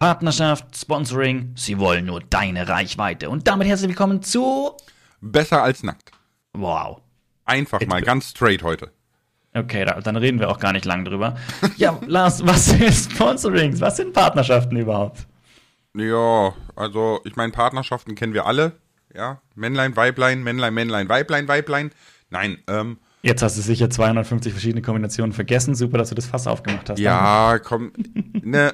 Partnerschaft, Sponsoring, sie wollen nur deine Reichweite. Und damit herzlich willkommen zu. Besser als nackt. Wow. Einfach mal ganz straight heute. Okay, da, dann reden wir auch gar nicht lang drüber. ja, Lars, was sind Sponsorings? Was sind Partnerschaften überhaupt? Ja, also ich meine, Partnerschaften kennen wir alle. Ja, Männlein, Weiblein, Männlein, Männlein, Weiblein, Weiblein. Nein, ähm, Jetzt hast du sicher 250 verschiedene Kombinationen vergessen. Super, dass du das Fass aufgemacht hast. Ja, komm, ne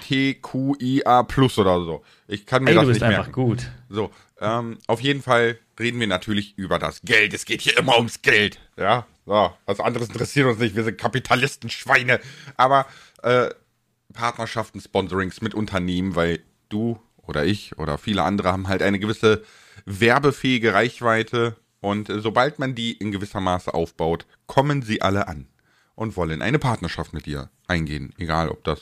LGBTQIA plus oder so. Ich kann mir Ey, das du bist nicht einfach merken. gut. So, ähm, auf jeden Fall reden wir natürlich über das Geld. Es geht hier immer ums Geld. Ja, so, was anderes interessiert uns nicht. Wir sind Kapitalisten, Schweine. Aber äh, Partnerschaften, Sponsorings mit Unternehmen, weil du oder ich oder viele andere haben halt eine gewisse werbefähige Reichweite. Und äh, sobald man die in gewisser Maße aufbaut, kommen sie alle an und wollen eine Partnerschaft mit dir eingehen. Egal, ob das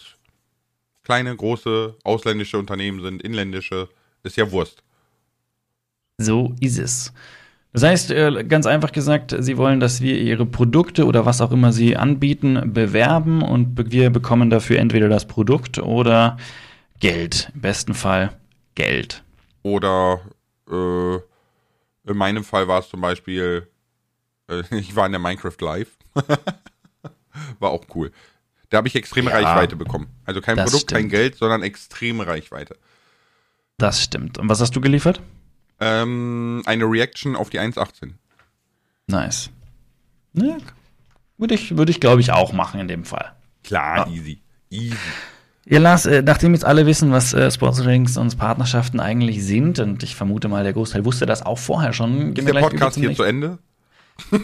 kleine, große, ausländische Unternehmen sind, inländische, ist ja Wurst. So ist es. Das heißt, äh, ganz einfach gesagt, Sie wollen, dass wir Ihre Produkte oder was auch immer Sie anbieten, bewerben und wir bekommen dafür entweder das Produkt oder Geld. Im besten Fall Geld. Oder äh, in meinem Fall war es zum Beispiel, äh, ich war in der Minecraft Live. war auch cool. Da habe ich extreme Ja, Reichweite bekommen. Also kein Produkt, kein stimmt. Geld, sondern extreme Reichweite. Das stimmt. Und was hast du geliefert? Ähm, eine Reaction auf die 1.18. Nice. Ja, würde ich, würde ich glaube ich, auch machen in dem Fall. Klar, Ja. easy. Easy. Ja, Lars, äh, nachdem jetzt alle wissen, was äh, Sponsorings und Partnerschaften eigentlich sind, und ich vermute mal, der Großteil wusste das auch vorher schon. Ist der Podcast hier zu Ende?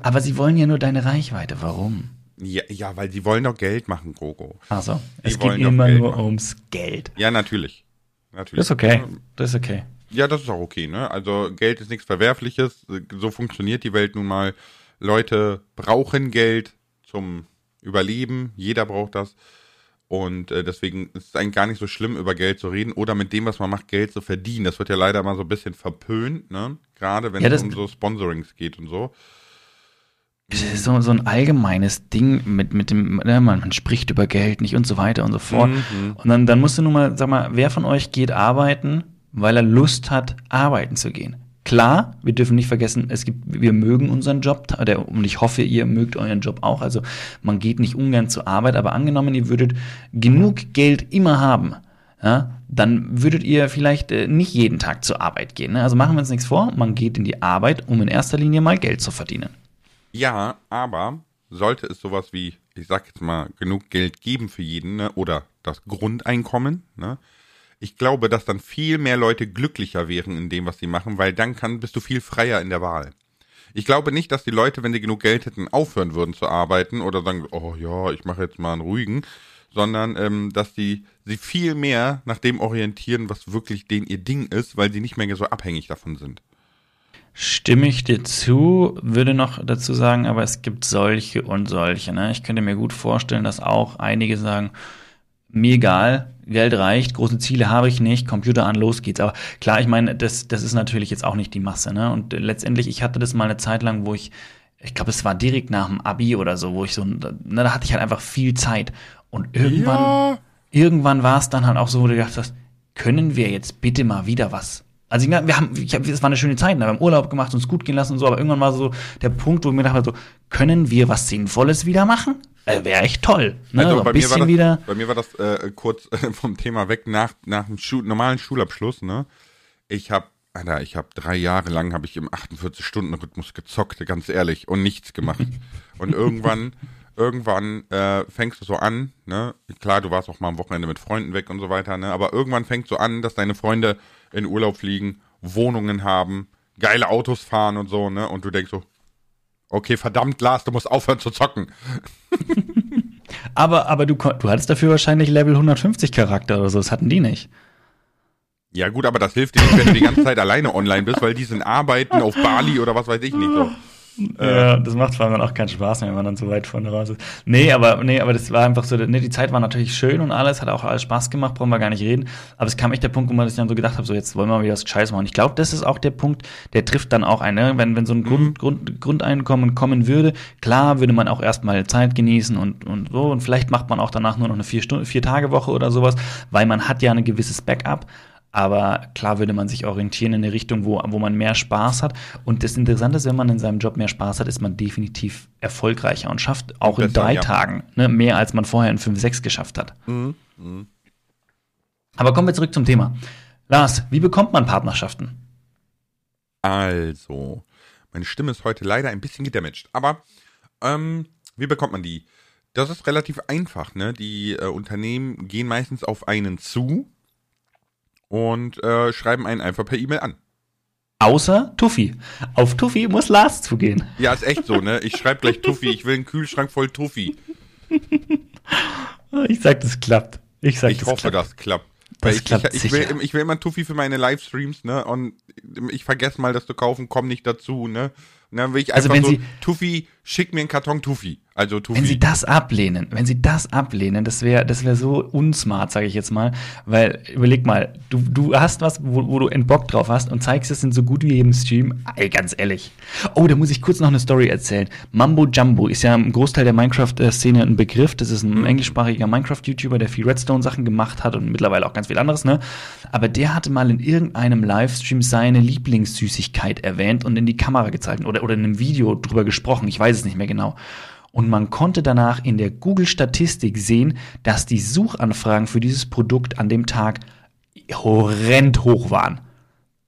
Aber sie wollen ja nur deine Reichweite. Warum? Ja, ja, weil sie wollen doch Geld machen, Gogo. Also, es geht immer Geld nur machen. ums Geld. Ja, natürlich. natürlich. Das ist okay. Das ist okay. Ja, das ist auch okay, ne? Also Geld ist nichts Verwerfliches. So funktioniert die Welt nun mal. Leute brauchen Geld zum Überleben. Jeder braucht das. Und äh, deswegen ist es eigentlich gar nicht so schlimm, über Geld zu reden oder mit dem, was man macht, Geld zu verdienen. Das wird ja leider mal so ein bisschen verpönt, ne? Gerade wenn Ja, es um so Sponsorings geht und so. Es ist so, so ein allgemeines Ding mit, mit dem, ne, man, man spricht über Geld nicht und so weiter und so fort. Mhm. Und dann, dann musst du nun mal, sag mal, wer von euch geht arbeiten, weil er Lust hat, arbeiten zu gehen? Klar, wir dürfen nicht vergessen, es gibt, wir mögen unseren Job, der, und ich hoffe, ihr mögt euren Job auch. Also man geht nicht ungern zur Arbeit, aber angenommen, ihr würdet genug Geld immer haben, ja, dann würdet ihr vielleicht äh, nicht jeden Tag zur Arbeit gehen. Ne? Also machen wir uns nichts vor, man geht in die Arbeit, um in erster Linie mal Geld zu verdienen. Ja, aber sollte es sowas wie, ich sag jetzt mal, genug Geld geben für jeden, ne? Oder das Grundeinkommen, ne? Ich glaube, dass dann viel mehr Leute glücklicher wären in dem, was sie machen, weil dann kann, bist du viel freier in der Wahl. Ich glaube nicht, dass die Leute, wenn sie genug Geld hätten, aufhören würden zu arbeiten oder sagen, oh ja, ich mache jetzt mal einen ruhigen, sondern ähm, dass die sie viel mehr nach dem orientieren, was wirklich den ihr Ding ist, weil sie nicht mehr so abhängig davon sind. Stimme ich dir zu, würde noch dazu sagen, aber es gibt solche und solche. Ne? Ich könnte mir gut vorstellen, dass auch einige sagen, mir egal, Geld reicht, große Ziele habe ich nicht, Computer an, los geht's. Aber klar, ich meine, das, das ist natürlich jetzt auch nicht die Masse. Ne? Und letztendlich, ich hatte das mal eine Zeit lang, wo ich, ich glaube, es war direkt nach dem Abi oder so, wo ich so, ne, da hatte ich halt einfach viel Zeit. Und irgendwann, Ja. irgendwann war es dann halt auch so, wo du gedacht hast, können wir jetzt bitte mal wieder was? Also wir haben, ich hab, es war eine schöne Zeit, wir haben Urlaub gemacht, uns gut gehen lassen und so, aber irgendwann war so der Punkt, wo ich mir dachte, so, können wir was Sinnvolles wieder machen? Äh, Wäre echt toll. Ne? Also so bei, ein mir war das, wieder. bei mir war das äh, kurz äh, vom Thema weg nach, nach dem Schu normalen Schulabschluss. Ne? Ich habe, Alter, ich habe drei Jahre lang habe ich im 48-Stunden-Rhythmus gezockt, ganz ehrlich, und nichts gemacht. und irgendwann, irgendwann äh, fängst du so an, ne? Klar, du warst auch mal am Wochenende mit Freunden weg und so weiter, ne? Aber irgendwann fängt so an, dass deine Freunde in Urlaub fliegen, Wohnungen haben, geile Autos fahren und so, ne? Und du denkst so, okay, verdammt, Lars, du musst aufhören zu zocken. Aber, aber du, du hattest dafür wahrscheinlich Level 150 Charakter oder so, das hatten die nicht. Ja gut, aber das hilft dir nicht, wenn du die ganze Zeit alleine online bist, weil die sind arbeiten auf Bali oder was weiß ich nicht so. Ja, das macht vor allem dann auch keinen Spaß mehr, wenn man dann so weit vorne raus ist. Nee, aber, nee, aber das war einfach so, nee, die Zeit war natürlich schön und alles, hat auch alles Spaß gemacht, brauchen wir gar nicht reden. Aber es kam echt der Punkt, wo man sich dann so gedacht hat, so jetzt wollen wir mal wieder was Scheiß machen. Ich glaube, das ist auch der Punkt, der trifft dann auch ein, ne? wenn, wenn so ein mhm. Grund, Grund, Grundeinkommen kommen würde, klar würde man auch erstmal Zeit genießen und, und so und vielleicht macht man auch danach nur noch eine vier Stunden, vier Tage Woche oder sowas, weil man hat ja ein gewisses Backup. Aber klar würde man sich orientieren in eine Richtung, wo, wo man mehr Spaß hat. Und das Interessante ist, wenn man in seinem Job mehr Spaß hat, ist man definitiv erfolgreicher und schafft auch Besser, in drei ja. Tagen ne, mehr, als man vorher in fünf, sechs geschafft hat. Mhm. Mhm. Aber kommen wir zurück zum Thema. Lars, wie bekommt man Partnerschaften? Also, meine Stimme ist heute leider ein bisschen gedamaged. Aber ähm, wie bekommt man die? Das ist relativ einfach. Ne? Die äh, Unternehmen gehen meistens auf einen zu und äh, schreiben einen einfach per E-Mail an. Außer Tuffy. Auf Tuffy muss Lars zugehen. Ja, ist echt so, ne? Ich schreibe gleich Tuffy, ich will einen Kühlschrank voll Tuffy. ich sag, das klappt. Ich, sag, ich das hoffe, klappt. das klappt. Das ich, klappt ich, ich, will, ich will immer Tuffy für meine Livestreams, ne? Und ich vergesse mal, das zu kaufen, komm nicht dazu, ne? Und dann will ich also einfach also, wenn so, Sie, Tuffy, schick mir einen Karton Tuffy. Also Tufi. Wenn sie das ablehnen, wenn sie das ablehnen, das wäre das wäre so unsmart, sage ich jetzt mal, weil überleg mal, du, du hast was, wo, wo du einen Bock drauf hast und zeigst es in so gut wie jedem Stream, ey, ganz ehrlich. Oh, da muss ich kurz noch eine Story erzählen. Mambo Jumbo ist ja im Großteil der Minecraft-Szene ein Begriff, das ist ein mhm. englischsprachiger Minecraft-YouTuber, der viel Redstone-Sachen gemacht hat und mittlerweile auch ganz viel anderes, ne? Aber der hatte mal in irgendeinem Livestream seine Lieblingssüßigkeit erwähnt und in die Kamera gezeigt oder, oder in einem Video drüber gesprochen, ich weiß es nicht mehr genau. Und man konnte danach in der Google-Statistik sehen, dass die Suchanfragen für dieses Produkt an dem Tag horrend hoch waren.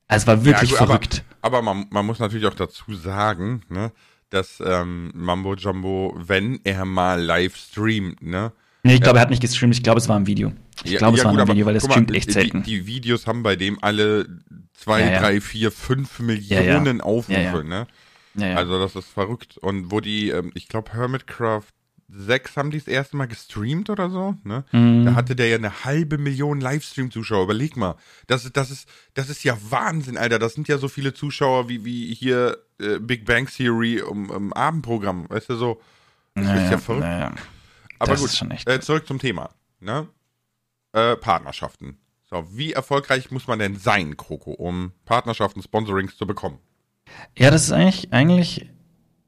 Also es war wirklich ja, gut, verrückt. Aber, aber man, man, muss natürlich auch dazu sagen, ne, dass ähm, Mambo Jumbo, wenn er mal live streamt, ne? Nee, ich glaube, er hat nicht gestreamt, ich glaube, es war ein Video. Ich ja, glaube, es ja, war gut, ein Video, weil er streamt echt selten. Die, die, Videos haben bei dem alle zwei, ja, drei, vier, fünf Millionen Aufrufe, ne? Ja, ja. Also das ist verrückt. Und wo die, ähm, ich glaube, Hermitcraft 6 haben die das erste Mal gestreamt oder so, ne? Mhm. Da hatte der ja eine halbe Million Livestream-Zuschauer. Überleg mal. Das ist, das ist, das ist ja Wahnsinn, Alter. Das sind ja so viele Zuschauer wie, wie hier äh, Big Bang Theory im, im Abendprogramm. Weißt du so? Das naja, ist ja verrückt. Naja. Aber das gut, äh, zurück zum Thema. Ne? Äh, Partnerschaften. So, wie erfolgreich muss man denn sein, Kroko, um Partnerschaften, Sponsorings zu bekommen? Ja, das ist eigentlich, eigentlich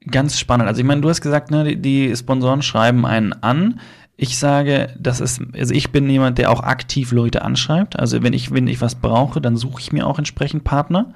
ganz spannend. Also ich meine, du hast gesagt, ne, die, die Sponsoren schreiben einen an. Ich sage, das ist, also ich bin jemand, der auch aktiv Leute anschreibt. Also wenn ich, wenn ich was brauche, dann suche ich mir auch entsprechend Partner.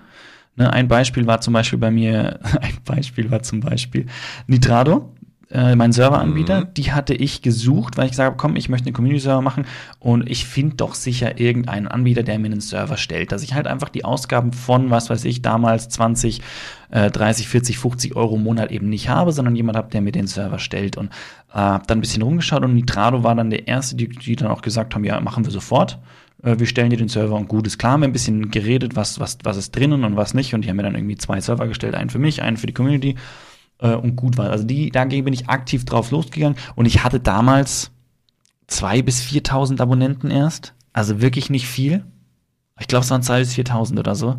Ne, ein Beispiel war zum Beispiel bei mir, ein Beispiel war zum Beispiel Nitrado äh, mein Serveranbieter, mhm. die hatte ich gesucht, weil ich gesagt habe, komm, ich möchte einen Community-Server machen. Und ich finde doch sicher irgendeinen Anbieter, der mir einen Server stellt, dass ich halt einfach die Ausgaben von, was weiß ich, damals 20, äh, 30, 40, 50 Euro im Monat eben nicht habe, sondern jemand habe, der mir den Server stellt. Und äh, habe dann ein bisschen rumgeschaut und Nitrado war dann der erste, die, die dann auch gesagt haben, ja, machen wir sofort. Äh, wir stellen dir den Server und gut ist klar, haben wir ein bisschen geredet, was, was, was ist drinnen und was nicht. Und die haben mir dann irgendwie zwei Server gestellt, einen für mich, einen für die Community äh, und gut war. Also die, dagegen bin ich aktiv drauf losgegangen und ich hatte damals zwei bis 4.000 Abonnenten erst. Also wirklich nicht viel. Ich glaube, es waren zwei bis 4.000 oder so.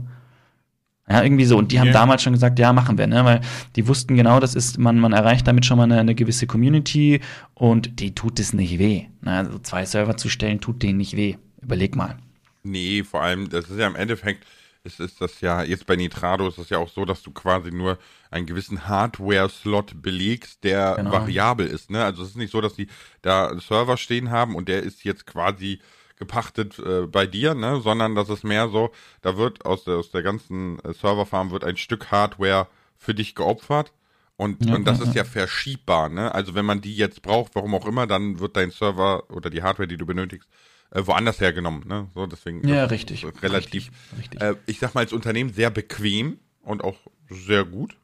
Ja, irgendwie so. Und die haben yeah. damals schon gesagt, ja, machen wir, ne? Weil die wussten genau, das ist, man, man erreicht damit schon mal eine, eine gewisse Community und die tut es nicht weh. Ne? Also zwei Server zu stellen, tut denen nicht weh. Überleg mal. Nee, vor allem, das ist ja im Endeffekt, ist, ist das ja, jetzt bei Nitrado ist das ja auch so, dass du quasi nur einen gewissen Hardware-Slot belegst, der genau. variabel ist. Ne? Also es ist nicht so, dass die da einen Server stehen haben und der ist jetzt quasi gepachtet äh, bei dir, ne? sondern das ist mehr so, da wird aus der, aus der ganzen äh, Serverfarm wird ein Stück Hardware für dich geopfert. Und, ja, und das ja, ist ja verschiebbar, ne? Also wenn man die jetzt braucht, warum auch immer, dann wird dein Server oder die Hardware, die du benötigst, äh, woanders hergenommen. Ne? So, deswegen ja, richtig. Relativ, richtig, richtig. Äh, ich sag mal, als Unternehmen sehr bequem und auch sehr gut.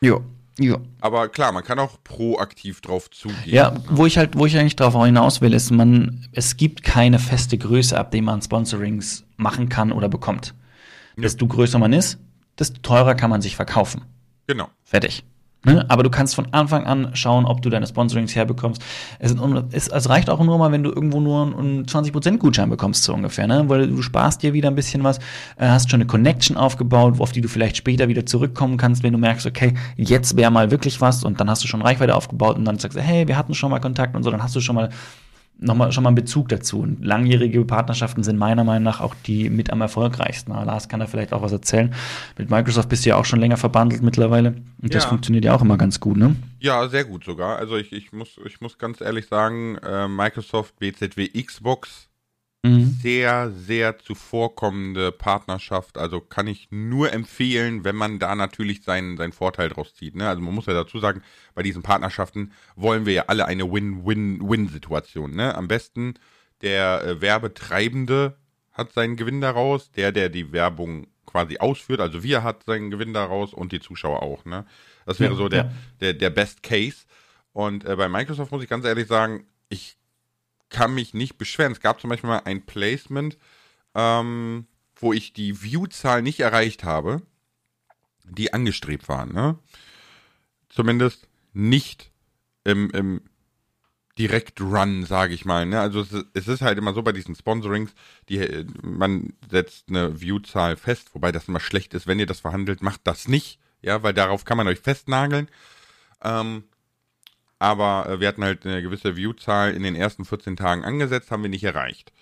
Ja. Ja. Aber klar, man kann auch proaktiv drauf zugehen. Ja, wo ich halt, wo ich eigentlich drauf hinaus will, ist, man, es gibt keine feste Größe, ab dem man Sponsorings machen kann oder bekommt. Ja. Desto größer man ist, desto teurer kann man sich verkaufen. Genau. Fertig. Ne? Aber du kannst von Anfang an schauen, ob du deine Sponsorings herbekommst. Es, es, es reicht auch nur mal, wenn du irgendwo nur einen 20% Gutschein bekommst, so ungefähr, ne? Weil du sparst dir wieder ein bisschen was, äh, hast schon eine Connection aufgebaut, auf die du vielleicht später wieder zurückkommen kannst, wenn du merkst, okay, jetzt wäre mal wirklich was und dann hast du schon Reichweite aufgebaut und dann sagst du, hey, wir hatten schon mal Kontakt und so, dann hast du schon mal nochmal schon mal einen Bezug dazu. Und langjährige Partnerschaften sind meiner Meinung nach auch die mit am erfolgreichsten. Lars kann da vielleicht auch was erzählen. Mit Microsoft bist du ja auch schon länger verbandelt mittlerweile. Und das ja. funktioniert ja auch immer ganz gut, ne? Ja, sehr gut sogar. Also ich, ich, muss, ich muss ganz ehrlich sagen, äh, Microsoft, BZW, Xbox Mhm. Sehr, sehr zuvorkommende Partnerschaft. Also kann ich nur empfehlen, wenn man da natürlich seinen, seinen Vorteil draus zieht. Ne? Also man muss ja dazu sagen, bei diesen Partnerschaften wollen wir ja alle eine Win-Win-Win-Situation. Ne? Am besten der äh, Werbetreibende hat seinen Gewinn daraus, der, der die Werbung quasi ausführt, also wir hat seinen Gewinn daraus und die Zuschauer auch. Ne? Das wäre ja, so der, ja. der, der Best Case. Und äh, bei Microsoft muss ich ganz ehrlich sagen, ich kann mich nicht beschweren. Es gab zum Beispiel mal ein Placement, ähm, wo ich die View-Zahl nicht erreicht habe, die angestrebt waren. Ne? Zumindest nicht im, im Direkt-Run, sage ich mal. Ne? Also es, ist halt immer so bei diesen Sponsorings, die, man setzt eine View-Zahl fest, wobei das immer schlecht ist, wenn ihr das verhandelt, macht das nicht, ja, weil darauf kann man euch festnageln. Ähm, aber äh, wir hatten halt eine gewisse Viewzahl in den ersten 14 Tagen angesetzt, haben wir nicht erreicht.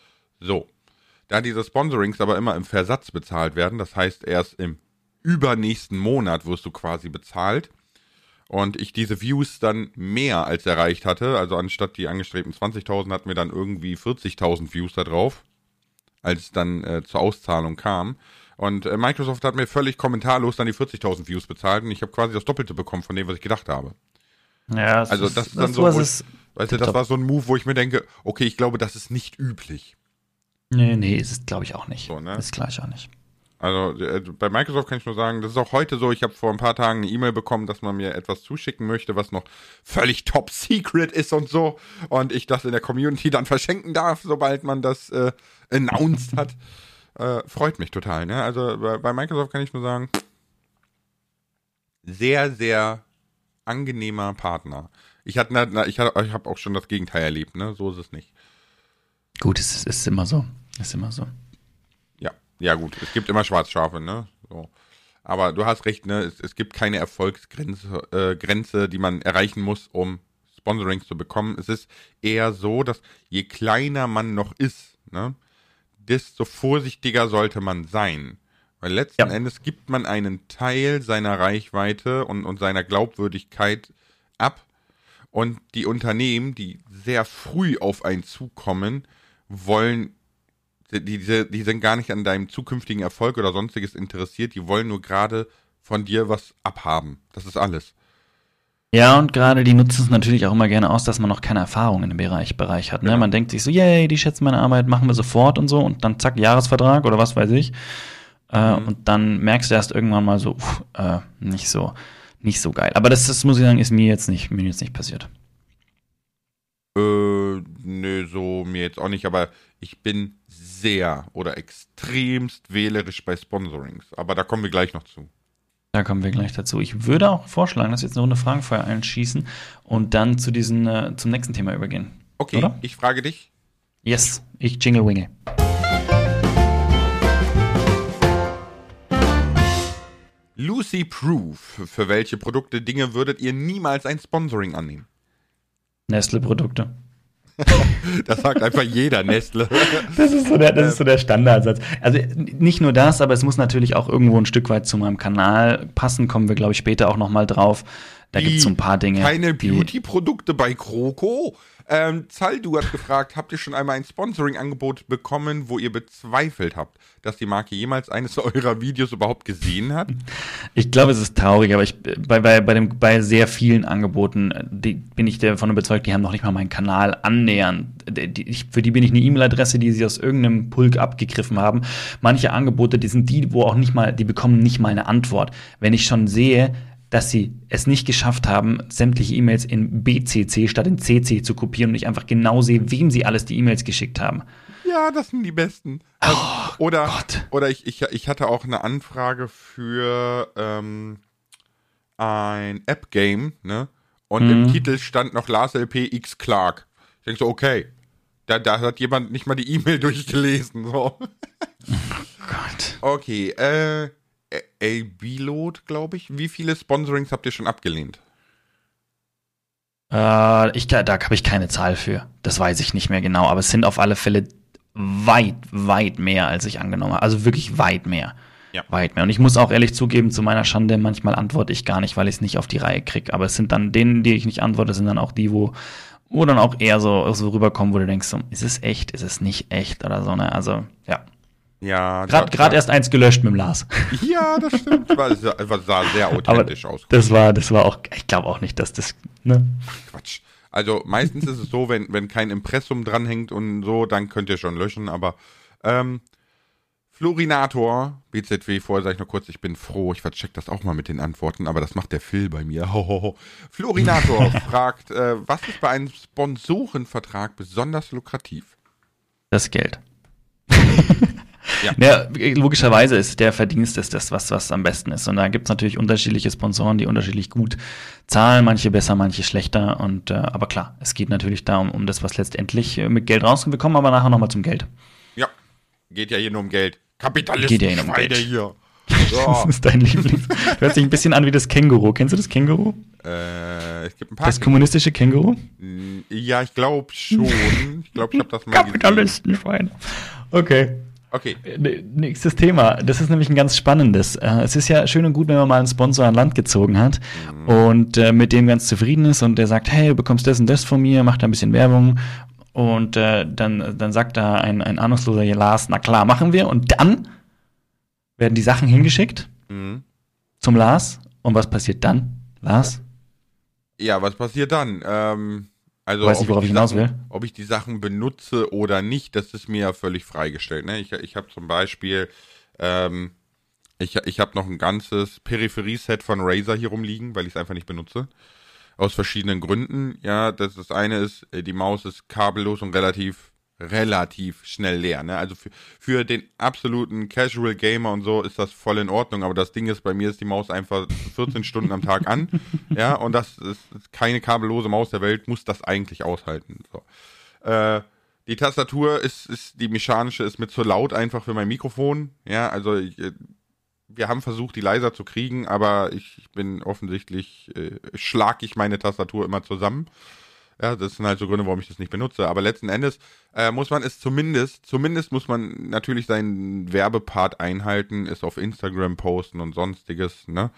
So. Da diese Sponsorings aber immer im Versatz bezahlt werden, das heißt erst im übernächsten Monat wirst du quasi bezahlt und ich diese Views dann mehr als erreicht hatte, also anstatt die angestrebten 20.000 hatten wir dann irgendwie 40.000 Views da drauf, als es dann äh, zur Auszahlung kam. Und äh, Microsoft hat mir völlig kommentarlos dann die 40.000 Views bezahlt und ich habe quasi das Doppelte bekommen von dem, was ich gedacht habe. Ja, also das ist, dann so, ich, weißt du, das war so ein Move, wo ich mir denke, okay, ich glaube, das ist nicht üblich. Nee, nee, ist es glaube ich auch nicht. So, ne? Ist gleich auch nicht. Also äh, bei Microsoft kann ich nur sagen, das ist auch heute so. Ich habe vor ein paar Tagen eine E-Mail bekommen, dass man mir etwas zuschicken möchte, was noch völlig top secret ist und so. Und ich das in der Community dann verschenken darf, sobald man das äh, announced hat. Äh, freut mich total. Ne? Also bei, bei Microsoft kann ich nur sagen, sehr, sehr angenehmer Partner. Ich hatte, na, ich, hatte, ich habe auch schon das Gegenteil erlebt, ne? So ist es nicht. Gut, es ist, ist immer so. Ist immer so. Ja, ja gut. Es gibt immer Schwarzschafe, ne? So. Aber du hast recht, ne? Es, es gibt keine Erfolgsgrenze, äh, Grenze, die man erreichen muss, um Sponsorings zu bekommen. Es ist eher so, dass je kleiner man noch ist, ne, desto vorsichtiger sollte man sein. Weil letzten ja. Endes gibt man einen Teil seiner Reichweite und, und seiner Glaubwürdigkeit ab. Und die Unternehmen, die sehr früh auf einen zukommen, wollen, die, die, die sind gar nicht an deinem zukünftigen Erfolg oder sonstiges interessiert, die wollen nur gerade von dir was abhaben. Das ist alles. Ja, und gerade die nutzen es natürlich auch immer gerne aus, dass man noch keine Erfahrung in dem Bereich, Bereich hat. Ne? Ja. Man denkt sich so, yay, die schätzen meine Arbeit, machen wir sofort und so und dann zack, Jahresvertrag oder was weiß ich. Äh, mhm. Und dann merkst du erst irgendwann mal so, uff, äh, nicht so, nicht so geil. Aber das, das muss ich sagen, ist mir jetzt nicht, mir jetzt nicht passiert. Äh, nö, so mir jetzt auch nicht, aber ich bin sehr oder extremst wählerisch bei Sponsorings. Aber da kommen wir gleich noch zu. Da kommen wir gleich dazu. Ich würde auch vorschlagen, dass wir jetzt eine Runde Fragenfeuer einschießen und dann zu diesen, äh, zum nächsten Thema übergehen. Okay, Oder? ich frage dich. Yes, ich jingle winge. Lucy Proof. Für welche Produkte, Dinge würdet ihr niemals ein Sponsoring annehmen? Nestle-Produkte. das sagt einfach jeder Nestle. Das ist so der, das ist so der Standardsatz. Also nicht nur das, aber es muss natürlich auch irgendwo ein Stück weit zu meinem Kanal passen. Kommen wir, glaube ich, später auch noch mal drauf. Da gibt es so ein paar Dinge. Keine Beauty-Produkte bei Kroko? Ähm, Zaldu hat gefragt, habt ihr schon einmal ein Sponsoring-Angebot bekommen, wo ihr bezweifelt habt, dass die Marke jemals eines eurer Videos überhaupt gesehen hat? Ich glaube, es ist traurig, aber ich, bei, bei, bei, dem, bei sehr vielen Angeboten die, bin ich davon überzeugt, die haben noch nicht mal meinen Kanal annähernd. Die, für die bin ich eine E-Mail-Adresse, die sie aus irgendeinem Pulk abgegriffen haben. Manche Angebote, die sind die, wo auch nicht mal, die bekommen nicht mal eine Antwort. Wenn ich schon sehe, dass sie es nicht geschafft haben, sämtliche E-Mails in BCC statt in CC zu kopieren und ich einfach genau sehe, wem sie alles die E-Mails geschickt haben. Ja, das sind die besten. Also, oh, oder Gott. oder ich, ich, ich hatte auch eine Anfrage für ähm, ein App-Game, ne? Und Mhm. im Titel stand noch Lars LP X Clark. Ich denke so, okay. Da, da hat jemand nicht mal die E-Mail durchgelesen. So. Gott. Okay, äh, AB-Load, glaube ich. Wie viele Sponsorings habt ihr schon abgelehnt? Äh, ich, da habe ich keine Zahl für. Das weiß ich nicht mehr genau, aber es sind auf alle Fälle weit, weit mehr, als ich angenommen habe. Also wirklich weit mehr. Ja. Weit mehr. Und ich muss auch ehrlich zugeben, zu meiner Schande, manchmal antworte ich gar nicht, weil ich es nicht auf die Reihe kriege. Aber es sind dann denen, die ich nicht antworte, sind dann auch die, wo, wo dann auch eher so, so rüberkommen, wo du denkst, so, ist es echt, ist es nicht echt oder so, ne? Also, ja. Ja, Gerade erst eins gelöscht mit dem Lars. Ja, das stimmt. War, war, sah sehr authentisch aus. das war, das war auch, ich glaube auch nicht, dass das, ne? Quatsch. Also meistens ist es so, wenn, wenn kein Impressum dranhängt und so, dann könnt ihr schon löschen, aber ähm, Florinator, BZW, vorher sage ich noch kurz, ich bin froh, ich vercheck das auch mal mit den Antworten, aber das macht der Phil bei mir. Hohoho. Florinator fragt, äh, was ist bei einem Sponsorenvertrag besonders lukrativ? Das Geld. Ja. Ja, logischerweise ist der Verdienst ist das, was, was am besten ist. Und da gibt's natürlich unterschiedliche Sponsoren, die unterschiedlich gut zahlen, manche besser, manche schlechter. Und äh, aber klar, es geht natürlich darum, um das, was letztendlich äh, mit Geld rauskommt. Wir kommen aber nachher nochmal zum Geld. Ja, geht ja hier nur um Geld. Kapitalisten Geht ja hier um Geld. hier. Das So, ist dein Lieblings. Hört sich ein bisschen an wie das Känguru. Kennst du das Känguru? äh, es gibt ein paar. Das kommunistische Känguru? ja, ich glaube schon. Ich glaube, ich habe das mal gesehen. Kapitalistenschweine. Okay. Okay. N- Nächstes Thema. Das ist nämlich ein ganz spannendes. Äh, Es ist ja schön und gut, wenn man mal einen Sponsor an Land gezogen hat und äh, mit dem ganz zufrieden ist und der sagt, hey, du bekommst das und das von mir, macht da ein bisschen Werbung. Und äh, dann, dann sagt da ein, ein ahnungsloser Lars, na klar, machen wir. Und dann werden die Sachen hingeschickt Mhm. zum Lars. Und was passiert dann, Lars? Ja, was passiert dann? Ähm, also Weiß nicht, ob worauf ich hinaus Sachen, will. Ob ich die Sachen benutze oder nicht, das ist mir ja völlig freigestellt. Ne? Ich, ich habe zum Beispiel, ähm, ich, ich habe noch ein ganzes Peripherieset von Razer hier rumliegen, weil ich es einfach nicht benutze. Aus verschiedenen Gründen. Ja, das, das eine ist, äh, die Maus ist kabellos und relativ relativ schnell leer. Ne? Also für, für den absoluten Casual Gamer und so ist das voll in Ordnung, aber das Ding ist, bei mir ist die Maus einfach 14 Stunden am Tag an. Ja, und das ist, keine kabellose Maus der Welt, muss das eigentlich aushalten. So. Äh, die Tastatur ist, ist, die mechanische ist mit zu laut einfach für mein Mikrofon. Ja, also ich, äh, wir haben versucht, die leiser zu kriegen, aber ich, ich bin offensichtlich, äh, schlag ich meine Tastatur immer zusammen. Ja, das sind halt so Gründe, warum ich das nicht benutze. Aber letzten Endes äh, muss man es zumindest, zumindest muss man natürlich seinen Werbepart einhalten, es auf Instagram posten und sonstiges, ne?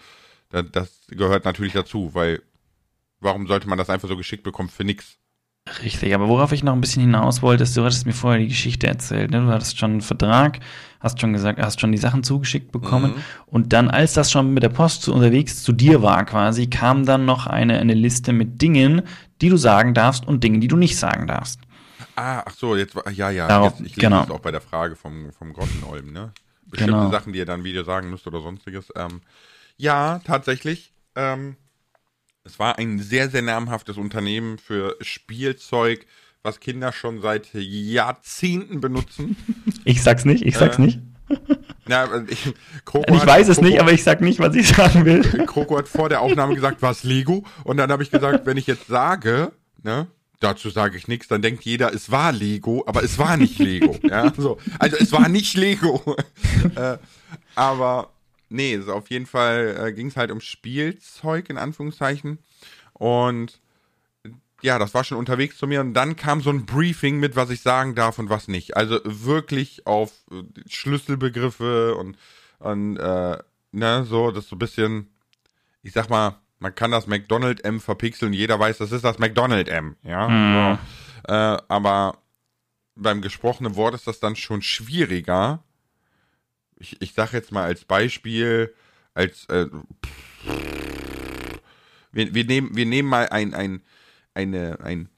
Das, das gehört natürlich dazu, weil warum sollte man das einfach so geschickt bekommen für nix? Richtig, aber worauf ich noch ein bisschen hinaus wollte, ist, du hattest mir vorher die Geschichte erzählt. Ne? Du hattest schon einen Vertrag, hast schon gesagt, hast schon die Sachen zugeschickt bekommen. Mhm. Und dann, als das schon mit der Post zu, unterwegs zu dir war quasi, kam dann noch eine, eine Liste mit Dingen, die du sagen darfst und Dingen, die du nicht sagen darfst. Ah, ach so, jetzt war, ja, ja, Darauf- jetzt, ich lese genau. es auch bei der Frage vom, vom Grottenolm, ne? Bestimmte Genau. Sachen, die ihr dann Video sagen müsst oder sonstiges. Ähm, ja, tatsächlich. Ähm, es war ein sehr, sehr namhaftes Unternehmen für Spielzeug, was Kinder schon seit Jahrzehnten benutzen. Ich sag's nicht, ich sag's Äh, nicht. Ja, ich, Kroko Ich hat- weiß es Kroko- nicht, aber ich sag nicht, was ich sagen will. Kroko hat vor der Aufnahme gesagt, war es Lego? Und dann habe ich gesagt, wenn ich jetzt sage, ne, dazu sage ich nichts, dann denkt jeder, es war Lego, aber es war nicht Lego. ja, so. Also es war nicht Lego. äh, aber nee, so auf jeden Fall äh, ging es halt um Spielzeug, in Anführungszeichen. Und ja, das war schon unterwegs zu mir und dann kam so ein Briefing mit, was ich sagen darf und was nicht. Also wirklich auf äh, Schlüsselbegriffe und, und äh, ne, so, das so ein bisschen, ich sag mal, man kann das McDonald M verpixeln, jeder weiß, das ist das McDonald M, ja. Mhm. So. Äh, aber beim gesprochenen Wort ist das dann schon schwieriger. Ich, ich sag jetzt mal als Beispiel, als äh, wir, wir, nehmen, wir nehmen mal ein, ein, eine, ein,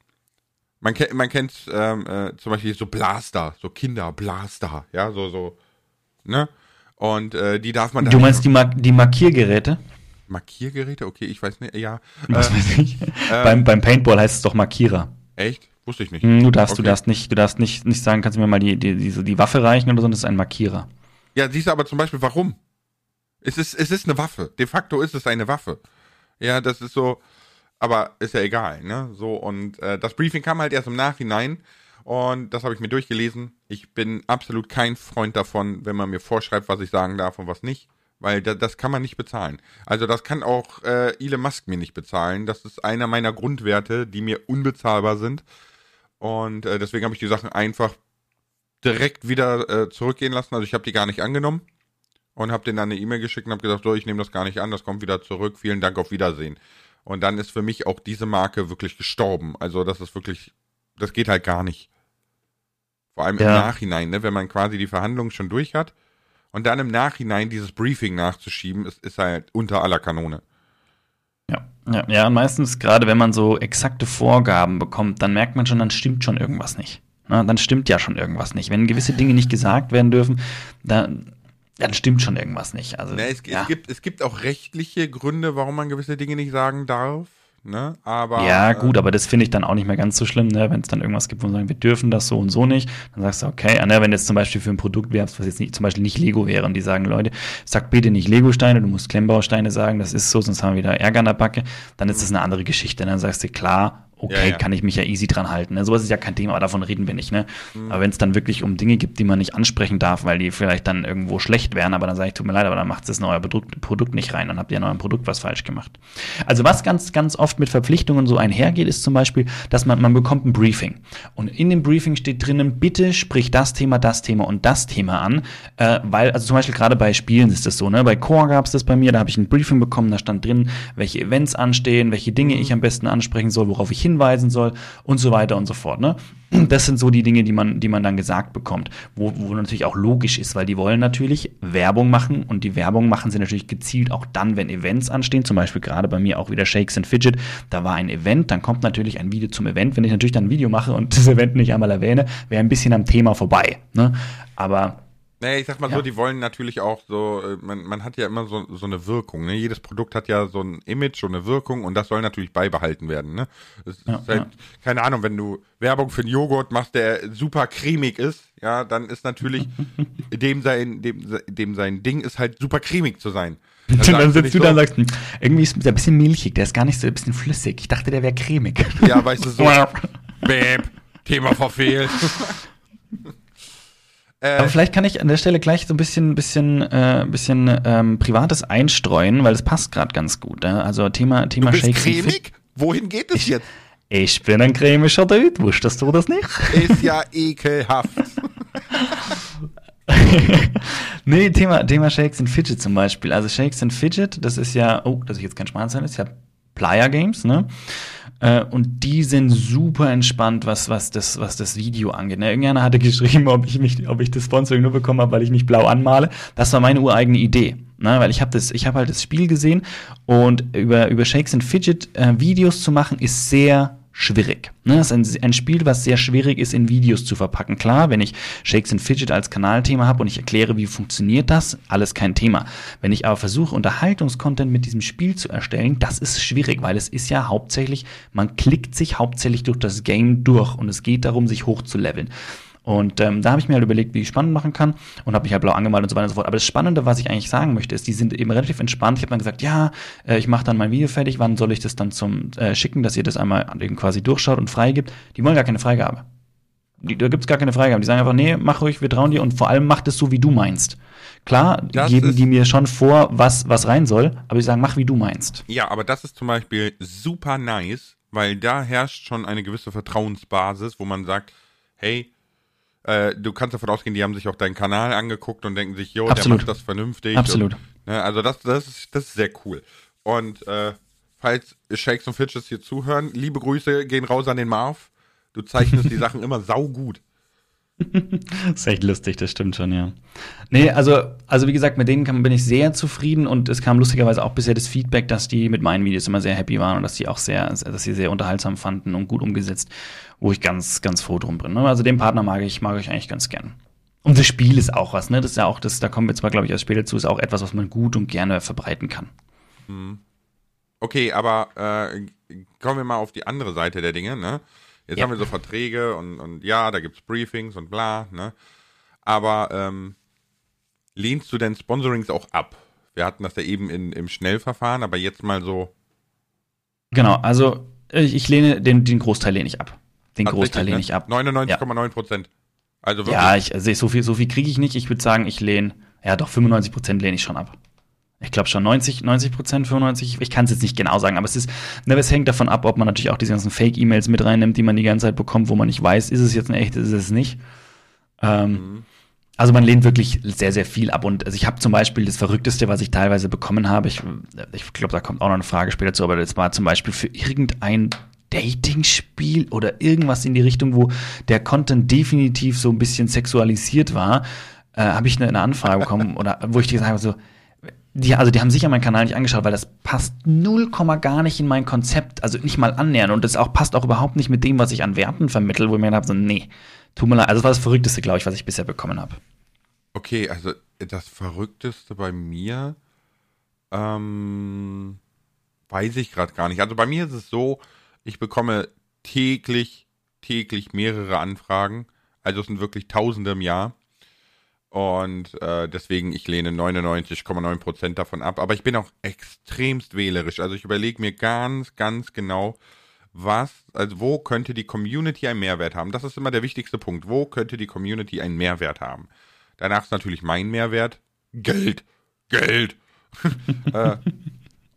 man kennt, man kennt ähm, äh, zum Beispiel so Blaster, so Kinderblaster, ja, so, so, ne? Und äh, die darf man Du dann meinst die, Mark die Markiergeräte? Markiergeräte? Okay, ich weiß nicht, ja. Was Äh, weiß ich. beim, beim Paintball heißt es doch Markierer. echt? Wusste ich nicht. Hm, Du darfst, du Okay. darfst nicht, du darfst nicht, nicht sagen, kannst du mir mal die, die, die, die Waffe reichen oder so, das ist ein Markierer. Ja, siehst du aber zum Beispiel, warum? Es ist, es ist eine Waffe. De facto ist es eine Waffe. Ja, das ist so, aber ist ja egal, ne? So, und äh, das Briefing kam halt erst im Nachhinein und das habe ich mir durchgelesen. Ich bin absolut kein Freund davon, wenn man mir vorschreibt, was ich sagen darf und was nicht. Weil da, das kann man nicht bezahlen. Also das kann auch äh, Elon Musk mir nicht bezahlen. Das ist einer meiner Grundwerte, die mir unbezahlbar sind. Und äh, deswegen habe ich die Sachen einfach direkt wieder äh, zurückgehen lassen. Also ich habe die gar nicht angenommen und habe denen dann eine E-Mail geschickt und habe gesagt, so, ich nehme das gar nicht an, das kommt wieder zurück. Vielen Dank, auf Wiedersehen. Und dann ist für mich auch diese Marke wirklich gestorben. Also das ist wirklich, das geht halt gar nicht. Vor allem ja. im Nachhinein, ne, wenn man quasi die Verhandlungen schon durch hat und dann im Nachhinein dieses Briefing nachzuschieben, ist, ist halt unter aller Kanone. Ja, ja, ja, meistens gerade wenn man so exakte Vorgaben bekommt, dann merkt man schon, dann stimmt schon irgendwas nicht. Na, dann stimmt ja schon irgendwas nicht. Wenn gewisse Dinge nicht gesagt werden dürfen, dann, dann stimmt schon irgendwas nicht. Also, Na, es, ja. es, gibt, es gibt auch rechtliche Gründe, warum man gewisse Dinge nicht sagen darf. Ne? Aber, ja, gut, aber das finde ich dann auch nicht mehr ganz so schlimm, ne? wenn es dann irgendwas gibt, wo man sagen, wir dürfen das so und so nicht, dann sagst du, okay, ne? wenn jetzt zum Beispiel für ein Produkt wäre, was jetzt nicht, zum Beispiel nicht Lego wäre und die sagen, Leute, sag bitte nicht Lego-Steine, du musst Klemmbausteine sagen, das ist so, sonst haben wir wieder Ärger an der Backe, dann ist das eine andere Geschichte. Dann sagst du, klar, okay, ja, ja. kann ich mich ja easy dran halten. Ne? Sowas ist ja kein Thema, aber davon reden wir nicht. Ne? Mhm. Aber wenn es dann wirklich um Dinge gibt, die man nicht ansprechen darf, weil die vielleicht dann irgendwo schlecht wären, aber dann sage ich, tut mir leid, aber dann macht es in euer Produkt, Produkt nicht rein, dann habt ihr in eurem Produkt was falsch gemacht. Also was ganz, ganz oft mit Verpflichtungen so einhergeht, ist zum Beispiel, dass man, man bekommt ein Briefing. Und in dem Briefing steht drinnen, bitte sprich das Thema, das Thema und das Thema an, äh, weil, also zum Beispiel gerade bei Spielen ist das so, ne? Bei Core gab es das bei mir, da habe ich ein Briefing bekommen, da stand drin, welche Events anstehen, welche Dinge mhm. ich am besten ansprechen soll, worauf ich hinweisen soll und so weiter und so fort. Ne? Das sind so die Dinge, die man, die man dann gesagt bekommt, wo, wo natürlich auch logisch ist, weil die wollen natürlich Werbung machen und die Werbung machen sie natürlich gezielt auch dann, wenn Events anstehen, zum Beispiel gerade bei mir auch wieder Shakes and Fidget, da war ein Event, dann kommt natürlich ein Video zum Event, wenn ich natürlich dann ein Video mache und das Event nicht einmal erwähne, wäre ein bisschen am Thema vorbei. Ne? Aber Nee, ich sag mal ja. so, die wollen natürlich auch so, äh, man, man hat ja immer so, so eine Wirkung. Ne? Jedes Produkt hat ja so ein Image, so eine Wirkung und das soll natürlich beibehalten werden. Ne? Ja, halt, ja. keine Ahnung, wenn du Werbung für einen Joghurt machst, der super cremig ist, ja, dann ist natürlich dem sein, dem, dem sein Ding ist halt super cremig zu sein. Dann, dann sitzt du so, da und sagst, irgendwie ist der ein bisschen milchig, der ist gar nicht so ein bisschen flüssig. Ich dachte, der wäre cremig. Ja, weißt du, so, Bäb, Thema verfehlt. Äh, Aber vielleicht kann ich an der Stelle gleich so ein bisschen, bisschen, äh, bisschen ähm, Privates einstreuen, weil es passt gerade ganz gut. Ne? Also Thema, Thema du bist Shakes cremig? Wohin geht es ich, jetzt? Ich bin ein cremischer Dude, wusstest du das nicht? Ist ja ekelhaft. nee, Thema, Thema Shakes and Fidget zum Beispiel. Also Shakes and Fidget, das ist ja, oh, dass ich jetzt kein Schmarrn ist ja Player Games, ne? Äh, und die sind super entspannt, was, was, das, was das Video angeht. Ne? Irgendeiner hatte geschrieben, ob ich, mich, ob ich das Sponsoring nur bekommen habe, weil ich mich blau anmale. Das war meine ureigene Idee. Ne? Weil ich habe habe halt das Spiel gesehen und über, über Shakes and Fidget äh, Videos zu machen, ist sehr schwierig. Ne? Das ist ein, ein, Spiel, was sehr schwierig ist, in Videos zu verpacken. Klar, wenn ich Shakes and Fidget als Kanalthema habe und ich erkläre, wie funktioniert das, alles kein Thema. Wenn ich aber versuche, Unterhaltungskontent mit diesem Spiel zu erstellen, das ist schwierig, weil es ist ja hauptsächlich, man klickt sich hauptsächlich durch das Game durch und es geht darum, sich hochzuleveln. Und ähm, da habe ich mir halt überlegt, wie ich spannend machen kann und habe mich halt blau angemalt und so weiter und so fort. Aber das Spannende, was ich eigentlich sagen möchte, ist, die sind eben relativ entspannt. Ich habe dann gesagt, ja, äh, ich mache dann mein Video fertig, wann soll ich das dann zum äh, schicken, dass ihr das einmal quasi durchschaut und freigibt. Die wollen gar keine Freigabe. Die, da gibt's gar keine Freigabe. Die sagen einfach, nee, mach ruhig, wir trauen dir und vor allem mach es so, wie du meinst. Klar, das geben die mir schon vor, was, was rein soll, aber die sagen, mach wie du meinst. Ja, aber das ist zum Beispiel super nice, weil da herrscht schon eine gewisse Vertrauensbasis, wo man sagt, hey, äh, du kannst davon ausgehen, die haben sich auch deinen Kanal angeguckt und denken sich, jo, der macht das vernünftig. Absolut. Und, ne, also das, das, ist, das ist sehr cool. Und äh, falls Shakes und Fitches hier zuhören, liebe Grüße gehen raus an den Marv. Du zeichnest die Sachen immer saugut. Das ist echt lustig, das stimmt schon, ja. Nee, also, also wie gesagt, mit denen kann, bin ich sehr zufrieden und es kam lustigerweise auch bisher das Feedback, dass die mit meinen Videos immer sehr happy waren und dass die auch sehr, dass sie sehr unterhaltsam fanden und gut umgesetzt, wo ich ganz, ganz froh drum bin. Ne? Also den Partner mag ich, mag ich eigentlich ganz gern. Und das Spiel ist auch was, ne? Das ist ja auch, das, da kommen wir zwar, glaube ich, erst später zu, ist auch etwas, was man gut und gerne verbreiten kann. Hm. Okay, aber äh, kommen wir mal auf die andere Seite der Dinge, ne? Jetzt ja. haben wir so Verträge und, und ja, da gibt's Briefings und bla, ne? Aber ähm, lehnst du denn Sponsorings auch ab? Wir hatten das ja eben in, im Schnellverfahren, aber jetzt mal so Genau, also ich, ich lehne den, den Großteil lehne ich ab. Den Großteil lehne ne? ich ab. 99,9 Prozent. Ja. Also wirklich. Ja, ich, also so viel, so viel kriege ich nicht. Ich würde sagen, ich lehne, ja doch, 95 Prozent lehne ich schon ab. Ich glaube schon 90, 90 Prozent, 95. Ich kann es jetzt nicht genau sagen, aber es ist, ne, es hängt davon ab, ob man natürlich auch diese ganzen Fake-E-Mails mit reinnimmt, die man die ganze Zeit bekommt, wo man nicht weiß, ist es jetzt ein echtes, ist es nicht. Ähm, mhm. Also man lehnt wirklich sehr, sehr viel ab. Und also ich habe zum Beispiel das Verrückteste, was ich teilweise bekommen habe, ich, ich glaube, da kommt auch noch eine Frage später zu, aber das war zum Beispiel für irgendein Dating-Spiel oder irgendwas in die Richtung, wo der Content definitiv so ein bisschen sexualisiert war, äh, habe ich eine, eine, Anfrage bekommen oder wo ich gesagt habe, so, die, also die haben sicher meinen Kanal nicht angeschaut, weil das passt null Komma gar nicht in mein Konzept, also nicht mal annähern und das auch passt auch überhaupt nicht mit dem, was ich an Werten vermittel, wo ich mir gedacht habe, so, nee, tut mir leid, also das war das Verrückteste, glaube ich, was ich bisher bekommen habe. Okay, also das Verrückteste bei mir, ähm, weiß ich gerade gar nicht. Also bei mir ist es so, ich bekomme täglich, täglich mehrere Anfragen. Also es sind wirklich Tausende im Jahr. Und äh, deswegen, ich lehne 99,9% davon ab. Aber ich bin auch extremst wählerisch. Also ich überlege mir ganz, ganz genau, was, also wo könnte die Community einen Mehrwert haben. Das ist immer der wichtigste Punkt. Wo könnte die Community einen Mehrwert haben? Danach ist natürlich mein Mehrwert. Geld. Geld. äh,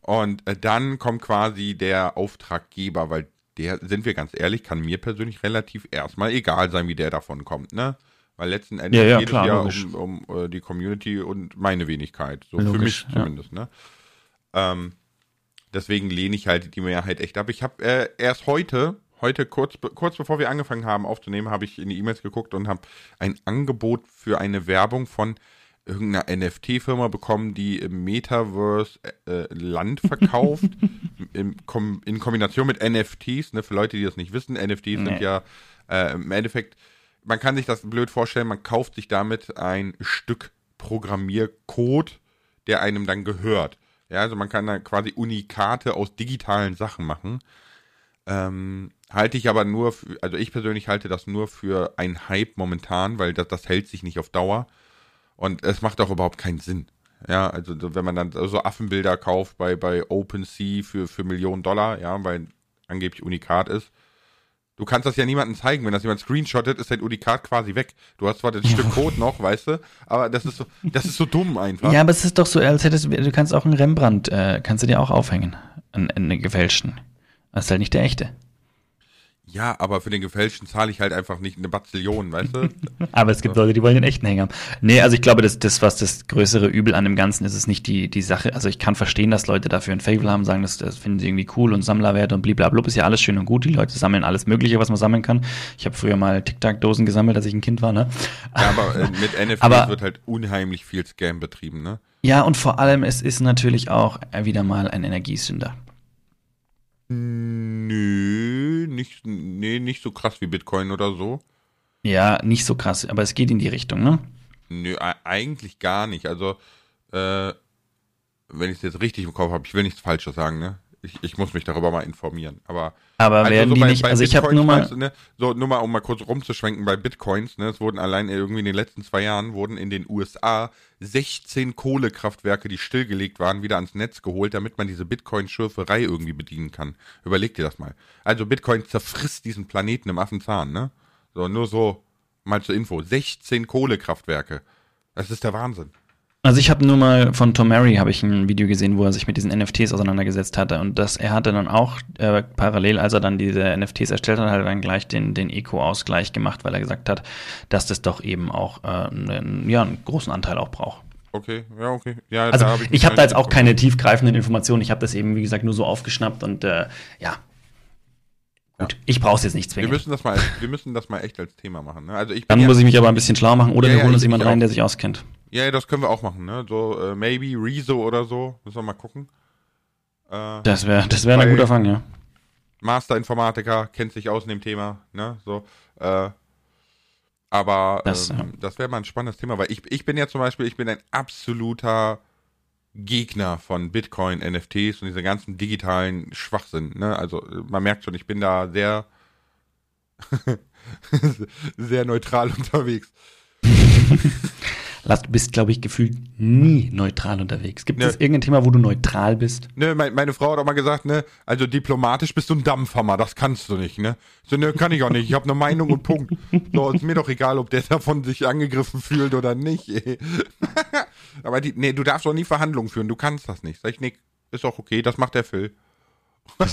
und äh, dann kommt quasi der Auftraggeber, weil der, sind wir ganz ehrlich, kann mir persönlich relativ erstmal egal sein, wie der davon kommt, ne? Weil letzten Endes ja, ja, geht klar, es ja um, um uh, die Community und meine Wenigkeit. So logisch, für mich zumindest, ja. ne? Ähm, deswegen lehne ich halt die Mehrheit echt ab. Ich habe äh, erst heute, heute kurz, kurz bevor wir angefangen haben aufzunehmen, habe ich in die E-Mails geguckt und habe ein Angebot für eine Werbung von irgendeiner NFT-Firma bekommen, die im Metaverse äh, Land verkauft, in, in, Kombination mit NFTs. Ne, für Leute, die das nicht wissen, NFTs nee. sind ja äh, im Endeffekt, man kann sich das blöd vorstellen, man kauft sich damit ein Stück Programmiercode, der einem dann gehört. Ja, also man kann da quasi Unikate aus digitalen Sachen machen. Ähm, halte ich aber nur, für, also ich persönlich halte das nur für ein Hype momentan, weil das, das hält sich nicht auf Dauer. Und es macht auch überhaupt keinen Sinn. Ja, also wenn man dann so Affenbilder kauft bei, bei OpenSea für, für Millionen Dollar, ja, weil angeblich Unikat ist. Du kannst das ja niemandem zeigen. Wenn das jemand screenshottet, ist dein Unikat quasi weg. Du hast zwar das Stück Code noch, weißt du, aber das ist so, das ist so dumm einfach. Ja, aber es ist doch so, als hättest du, du kannst auch einen Rembrandt, äh, kannst du dir auch aufhängen. Einen, einen gefälschten. Das ist halt nicht der echte. Ja, aber für den gefälschten zahle ich halt einfach nicht eine Bazillion, weißt du? aber es gibt Leute, die wollen den echten Hänger. Nee, also ich glaube, das, das, was das größere Übel an dem Ganzen ist, ist nicht die, die Sache. Also ich kann verstehen, dass Leute dafür ein Fable haben, sagen, das, das finden sie irgendwie cool und Sammlerwert und blablabla, ist ja alles schön und gut. Die Leute sammeln alles Mögliche, was man sammeln kann. Ich habe früher mal Tic-Tac-Dosen gesammelt, als ich ein Kind war, ne? Ja, aber äh, mit NFTs aber, wird halt unheimlich viel Scam betrieben, ne? Ja, und vor allem, es ist natürlich auch wieder mal ein Energiesünder. Nö, nicht, nee, nicht so krass wie Bitcoin oder so. Ja, nicht so krass, aber es geht in die Richtung, ne? Nö, eigentlich gar nicht. Also, äh, wenn ich es jetzt richtig im Kopf habe, ich will nichts Falsches sagen, ne? Ich, ich muss mich darüber mal informieren. Aber, aber also werden so die bei, nicht, bei also Bitcoins, ich habe nur mal. Du, ne, so, nur mal, um mal kurz rumzuschwenken bei Bitcoins, ne? Es wurden allein irgendwie in den letzten zwei Jahren wurden in den USA 16 Kohlekraftwerke, die stillgelegt waren, wieder ans Netz geholt, damit man diese Bitcoin-Schürferei irgendwie bedienen kann. Überleg dir das mal. Also Bitcoin zerfrisst diesen Planeten im Affenzahn, ne? So, nur so mal zur Info. 16 Kohlekraftwerke. Das ist der Wahnsinn. Also ich habe nur mal von Tom Mary habe ich ein Video gesehen, wo er sich mit diesen NFTs auseinandergesetzt hatte und das er hatte dann auch äh, parallel, als er dann diese NFTs erstellt hat, hat er dann gleich den den Eco-Ausgleich gemacht, weil er gesagt hat, dass das doch eben auch äh, einen, ja einen großen Anteil auch braucht. Okay, ja okay. Ja, also hab ich, ich habe da jetzt auch keine tiefgreifenden Informationen. Ich habe das eben wie gesagt nur so aufgeschnappt und äh, ja. Gut, ja. ich brauche es jetzt nicht zwingend. Wir müssen das mal, wir müssen das mal echt als Thema machen. Ne? Also ich dann muss ich mich aber ein bisschen schlau machen oder ja, wir holen uns jemand rein, der sich auskennt. Ja, das können wir auch machen, ne? So, äh, maybe Rezo oder so. Müssen wir mal gucken. Äh, das wäre das wär ein guter Fang, ja. Master-Informatiker, kennt sich aus in dem Thema, ne? So, äh, aber das, ähm, ja. das wäre mal ein spannendes Thema, weil ich, ich bin ja zum Beispiel, ich bin ein absoluter Gegner von Bitcoin, NFTs und diese ganzen digitalen Schwachsinn. Ne? Also man merkt schon, ich bin da sehr, sehr neutral unterwegs. Lass, du bist, glaube ich, gefühlt nie neutral unterwegs. Gibt Ne. es irgendein Thema, wo du neutral bist? Ne, mein, meine Frau hat auch mal gesagt, ne, also diplomatisch bist du ein Dampfhammer, das kannst du nicht, ne? So, ne, kann ich auch nicht. Ich habe eine Meinung und Punkt. So, ist mir doch egal, ob der davon sich angegriffen fühlt oder nicht. ey. Aber die, nee, du darfst doch nie Verhandlungen führen, du kannst das nicht. Sag ich, nee, ist auch okay, das macht der Phil.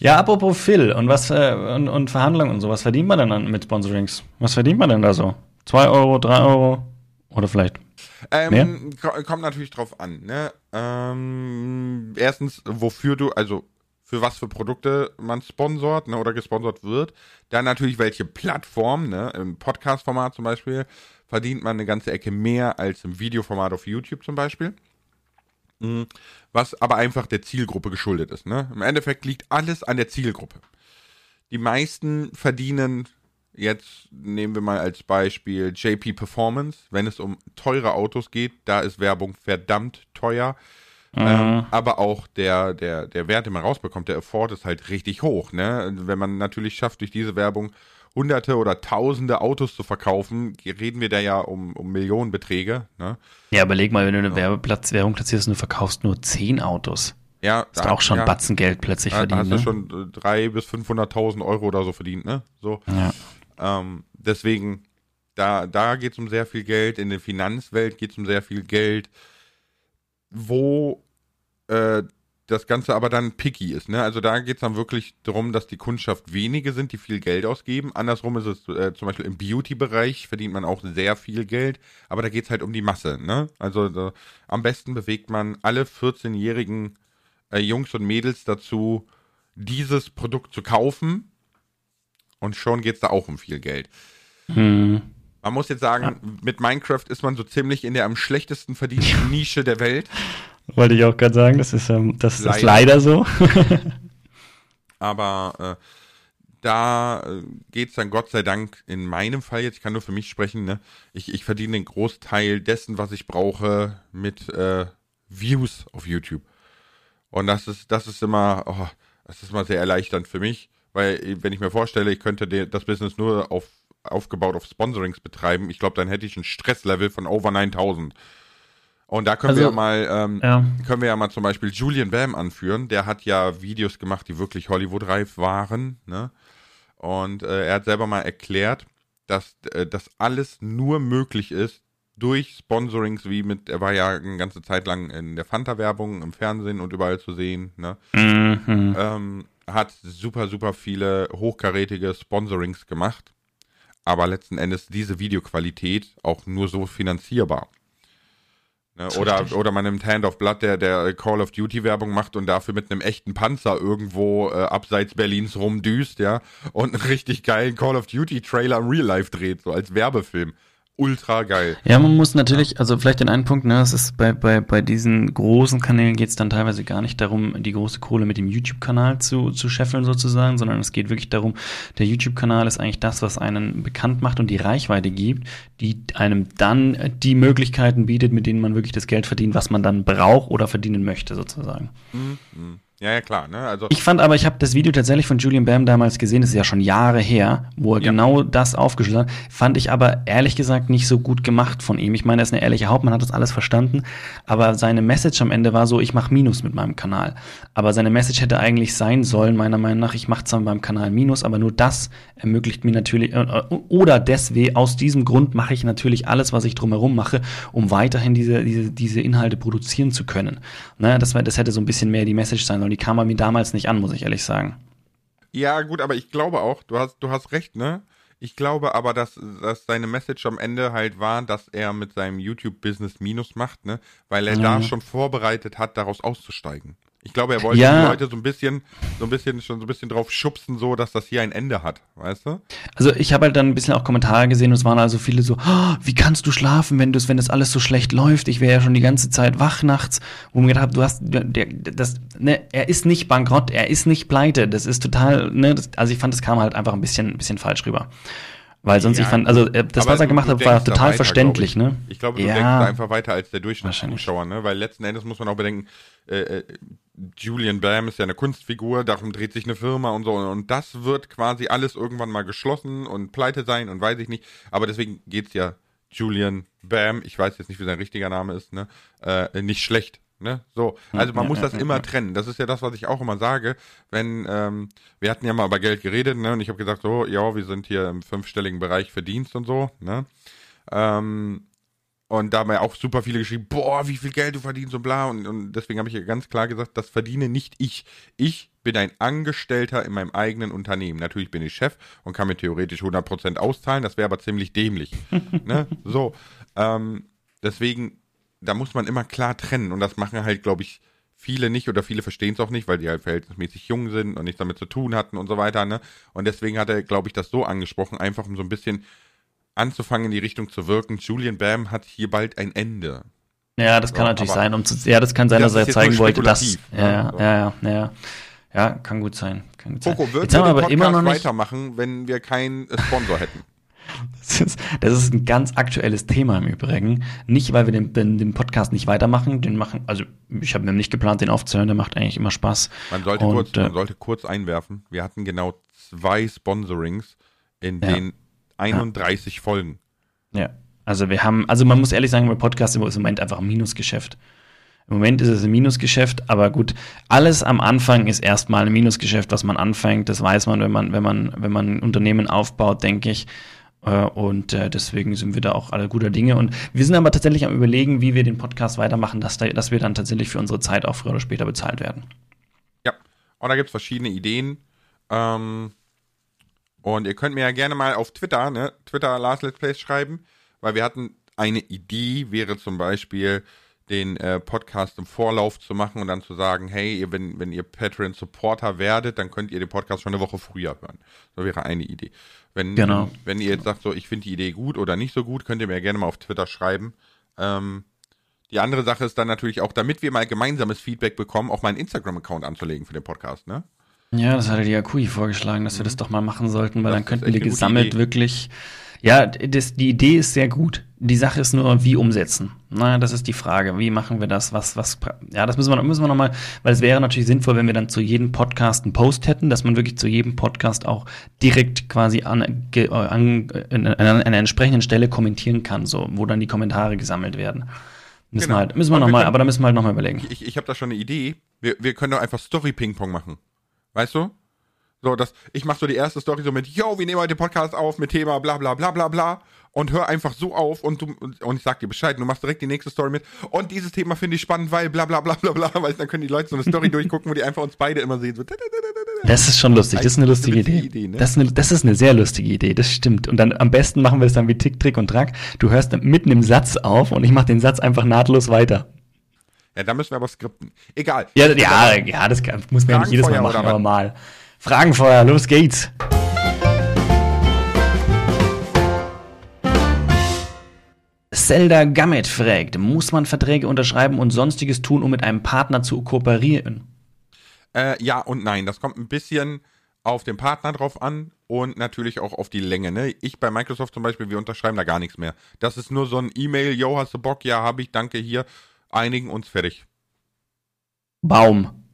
Ja, apropos Phil und was äh, und, und Verhandlungen und so, was verdient man denn dann mit Sponsorings? Was verdient man denn da so? Zwei Euro, drei Euro oder vielleicht? Ähm, ko- kommt natürlich drauf an, ne? Ähm, erstens, wofür du, also für was für Produkte man sponsort, ne, oder gesponsert wird. Dann natürlich welche Plattform, ne? Im Podcast-Format zum Beispiel verdient man eine ganze Ecke mehr als im Videoformat auf YouTube zum Beispiel. Mhm. Was aber einfach der Zielgruppe geschuldet ist, ne? Im Endeffekt liegt alles an der Zielgruppe. Die meisten verdienen Jetzt nehmen wir mal als Beispiel JP Performance. Wenn es um teure Autos geht, da ist Werbung verdammt teuer. Ähm, aber auch der, der, der Wert, den man rausbekommt, der Afford ist halt richtig hoch. Ne? Wenn man natürlich schafft, durch diese Werbung hunderte oder tausende Autos zu verkaufen, reden wir da ja um, um Millionenbeträge. Ne? Ja, überleg mal, wenn du eine Werbeplatz, Werbung platzierst und du verkaufst nur zehn Autos. Ja, Ist auch schon ja, Batzen Geld plötzlich Da verdient. hast du Ne? schon äh, 300.000 bis 500.000 Euro oder so verdient, ne? So. Ja. Ähm, deswegen, da, da geht es um sehr viel Geld. In der Finanzwelt geht es um sehr viel Geld. Wo äh, das Ganze aber dann picky ist. Ne? Also da geht es dann wirklich darum, dass die Kundschaft wenige sind, die viel Geld ausgeben. Andersrum ist es äh, zum Beispiel im Beauty-Bereich verdient man auch sehr viel Geld, aber da geht es halt um die Masse. Ne? Also da, am besten bewegt man alle 14-jährigen äh, Jungs und Mädels dazu, dieses Produkt zu kaufen. Und schon geht es da auch um viel Geld. Hm. Man muss jetzt sagen, mit Minecraft ist man so ziemlich in der am schlechtesten verdienten Nische der Welt. Wollte ich auch gerade sagen, das ist, ähm, das ist Leider. leider so. Aber äh, da äh, geht's dann Gott sei Dank in meinem Fall jetzt, ich kann nur für mich sprechen, ne? ich, ich verdiene den Großteil dessen, was ich brauche, mit äh, Views auf YouTube. Und das ist, das ist immer, oh, das ist immer sehr erleichternd für mich, weil äh, wenn ich mir vorstelle, ich könnte das Business nur auf, aufgebaut auf Sponsorings betreiben, ich glaube, dann hätte ich ein Stresslevel von over 9000. Und da können Also, wir ja mal, ähm, ja. können wir ja mal zum Beispiel Julian Bam anführen. Der hat ja Videos gemacht, die wirklich Hollywood-reif waren. Ne? Und äh, er hat selber mal erklärt, dass äh, das alles nur möglich ist durch Sponsorings, wie mit, er war ja eine ganze Zeit lang in der Fanta-Werbung, im Fernsehen und überall zu sehen. Ne? Mhm. ähm, hat super, super viele hochkarätige Sponsorings gemacht, aber letzten Endes diese Videoqualität auch nur so finanzierbar. Ne, oder, richtig. oder man nimmt Hand of Blood, der, der Call of Duty Werbung macht und dafür mit einem echten Panzer irgendwo äh, abseits Berlins rumdüst, ja, und einen richtig geilen Call of Duty Trailer im Real Life dreht, so als Werbefilm. Ultra geil. Ja, man muss natürlich, also vielleicht den einen Punkt, ne, es ist bei, bei, bei diesen großen Kanälen geht es dann teilweise gar nicht darum, die große Kohle mit dem YouTube-Kanal zu, zu scheffeln sozusagen, sondern es geht wirklich darum, der YouTube-Kanal ist eigentlich das, was einen bekannt macht und die Reichweite gibt, die einem dann die Möglichkeiten bietet, mit denen man wirklich das Geld verdient, was man dann braucht oder verdienen möchte sozusagen. Ja, ja, klar, ne? Also, Ich fand aber, ich habe das Video tatsächlich von Julian Bam damals gesehen, das ist ja schon Jahre her, wo er Ja. genau das aufgeschlüsselt hat. Fand ich aber ehrlich gesagt nicht so gut gemacht von ihm. Ich meine, er ist eine ehrliche Hauptmann, hat das alles verstanden, aber seine Message am Ende war so, ich mache Minus mit meinem Kanal. Aber seine Message hätte eigentlich sein sollen, meiner Meinung nach, ich mache zwar meinem Kanal Minus, aber nur das ermöglicht mir natürlich, äh, oder deswegen, aus diesem Grund mache ich natürlich alles, was ich drumherum mache, um weiterhin diese, diese, diese Inhalte produzieren zu können. Ne, das, das hätte so ein bisschen mehr die Message sein sollen. Die kam bei mir damals nicht an, muss ich ehrlich sagen. Ja, gut, aber ich glaube auch, du hast, du hast recht, ne? Ich glaube aber, dass, dass seine Message am Ende halt war, dass er mit seinem YouTube-Business Minus macht, ne? Weil er da schon vorbereitet hat, daraus auszusteigen. Ich glaube, er wollte Ja. die Leute so ein bisschen, so ein bisschen, schon so ein bisschen drauf schubsen, so, dass das hier ein Ende hat, weißt du? Also ich habe halt dann ein bisschen auch Kommentare gesehen und es waren also viele so, "Oh, wie kannst du schlafen, wenn das, wenn das alles so schlecht läuft? Ich wäre ja schon die ganze Zeit wach nachts, wo ich mir gedacht habe, du hast, der, das, ne, er ist nicht bankrott, er ist nicht pleite, das ist total, ne, das, also ich fand, das kam halt einfach ein bisschen, ein bisschen falsch rüber. Weil sonst, Ja, ich fand, also äh, das, was er gemacht hat, war total weiter, verständlich, glaub ne? Ich glaube, du Ja. denkst da einfach weiter als der. Durchschnittszuschauer, ne? Weil letzten Endes muss man auch bedenken, äh, äh, Julian Bam ist ja eine Kunstfigur, darum dreht sich eine Firma und so. Und das wird quasi alles irgendwann mal geschlossen und pleite sein und weiß ich nicht. Aber deswegen geht's ja Julian Bam, ich weiß jetzt nicht, wie sein richtiger Name ist, ne? Äh, nicht schlecht. Ne? So, also man muss das immer trennen. Das ist ja das, was ich auch immer sage. Wenn ähm, wir hatten ja mal über Geld geredet, ne? Und ich habe gesagt, so, ja, wir sind hier im fünfstelligen Bereich Verdienst und so, ne? Ähm, und da haben ja auch super viele geschrieben, boah, wie viel Geld du verdienst und bla. Und, und deswegen habe ich ja ganz klar gesagt, das verdiene nicht ich. Ich bin ein Angestellter in meinem eigenen Unternehmen. Natürlich bin ich Chef und kann mir theoretisch 100% auszahlen. Das wäre aber ziemlich dämlich. ne? So, ähm, deswegen, da muss man immer klar trennen. Und das machen halt, glaube ich, viele nicht oder viele verstehen es auch nicht, weil die halt verhältnismäßig jung sind und nichts damit zu tun hatten und so weiter. Ne? Und deswegen hat er, glaube ich, das so angesprochen, einfach um so ein bisschen anzufangen, in die Richtung zu wirken. Julian Bam hat hier bald ein Ende. Ja, das kann ja, natürlich sein, um zu, ja, das kann sein, das dass er zeigen wollte, dass, ja, ja, ja, ja, ja, ja, kann gut sein, kann gut. Coco, würden wir aber immer noch nicht weitermachen, wenn wir keinen Sponsor hätten? Das ist, das ist ein ganz aktuelles Thema im Übrigen. Nicht, weil wir den, den, den Podcast nicht weitermachen, den machen, also ich habe mir nicht geplant, den aufzuhören, der macht eigentlich immer Spaß. Man sollte, Und, kurz, äh, man sollte kurz einwerfen, wir hatten genau zwei Sponsorings in ja. den 31 ja. Folgen. Ja, also wir haben, also man muss ehrlich sagen, mein Podcast ist im Moment einfach ein Minusgeschäft. Im Moment ist es ein Minusgeschäft, aber gut, alles am Anfang ist erstmal ein Minusgeschäft, was man anfängt. Das weiß man, wenn man, wenn man, wenn man ein Unternehmen aufbaut, denke ich. Äh, und äh, deswegen sind wir da auch alle guter Dinge. Und wir sind aber tatsächlich am überlegen, wie wir den Podcast weitermachen, dass, dass wir dann tatsächlich für unsere Zeit auch früher oder später bezahlt werden. Ja, und da gibt es verschiedene Ideen. Ähm, und ihr könnt mir ja gerne mal auf Twitter, ne, Twitter Last Let's Plays schreiben, weil wir hatten eine Idee, wäre zum Beispiel den äh, Podcast im Vorlauf zu machen und dann zu sagen, hey, ihr, wenn, wenn ihr Patreon Supporter werdet, dann könnt ihr den Podcast schon eine Woche früher hören. So wäre eine Idee. Wenn, genau. wenn ihr jetzt sagt, so, ich finde die Idee gut oder nicht so gut, könnt ihr mir gerne mal auf Twitter schreiben. Ähm, die andere Sache ist dann natürlich auch, damit wir mal gemeinsames Feedback bekommen, auch meinen Instagram-Account anzulegen für den Podcast, ne? Ja, das hatte die Akui vorgeschlagen, dass wir das mhm. doch mal machen sollten, weil das dann könnten wir gesammelt wirklich. Ja, das, die Idee ist sehr gut. Die Sache ist nur, wie umsetzen. Na, das ist die Frage. Wie machen wir das? Was, was, ja, das müssen wir, müssen wir nochmal, weil es wäre natürlich sinnvoll, wenn wir dann zu jedem Podcast einen Post hätten, dass man wirklich zu jedem Podcast auch direkt quasi an, an, an, an einer entsprechenden Stelle kommentieren kann, so, wo dann die Kommentare gesammelt werden. Müssen genau. wir halt, müssen wir nochmal, aber da müssen wir halt nochmal überlegen. Ich, ich habe da schon eine Idee. Wir, wir können doch einfach Story-Ping-Pong machen. Weißt du? So, das, ich mache so die erste Story so mit, yo, wir nehmen heute den Podcast auf mit Thema bla bla bla bla bla und hör einfach so auf und du und ich sag dir Bescheid, du machst direkt die nächste Story mit und dieses Thema finde ich spannend, weil bla bla bla bla bla, weißt dann können die Leute so eine Story durchgucken, wo die einfach uns beide immer sehen. So, das ist schon lustig, das ist eine lustige Idee. Idee ne? das, ist eine, das ist eine sehr lustige Idee, das stimmt. Und dann am besten machen wir es dann wie Tick, Trick und Track. Du hörst mitten im Satz auf und ich mache den Satz einfach nahtlos weiter. Ja, da müssen wir aber skripten. Egal. Ja, ja, ja das kann, muss man ja nicht jedes Mal machen, aber mal. Fragenfeuer, los geht's. Zelda Gammet fragt, muss man Verträge unterschreiben und sonstiges tun, um mit einem Partner zu kooperieren? Äh, ja und nein. Das kommt ein bisschen auf den Partner drauf an und natürlich auch auf die Länge. Ne? Ich bei Microsoft zum Beispiel, wir unterschreiben da gar nichts mehr. Das ist nur so ein E-Mail, yo, hast du Bock? Ja, habe ich, danke hier einigen uns fertig. Baum.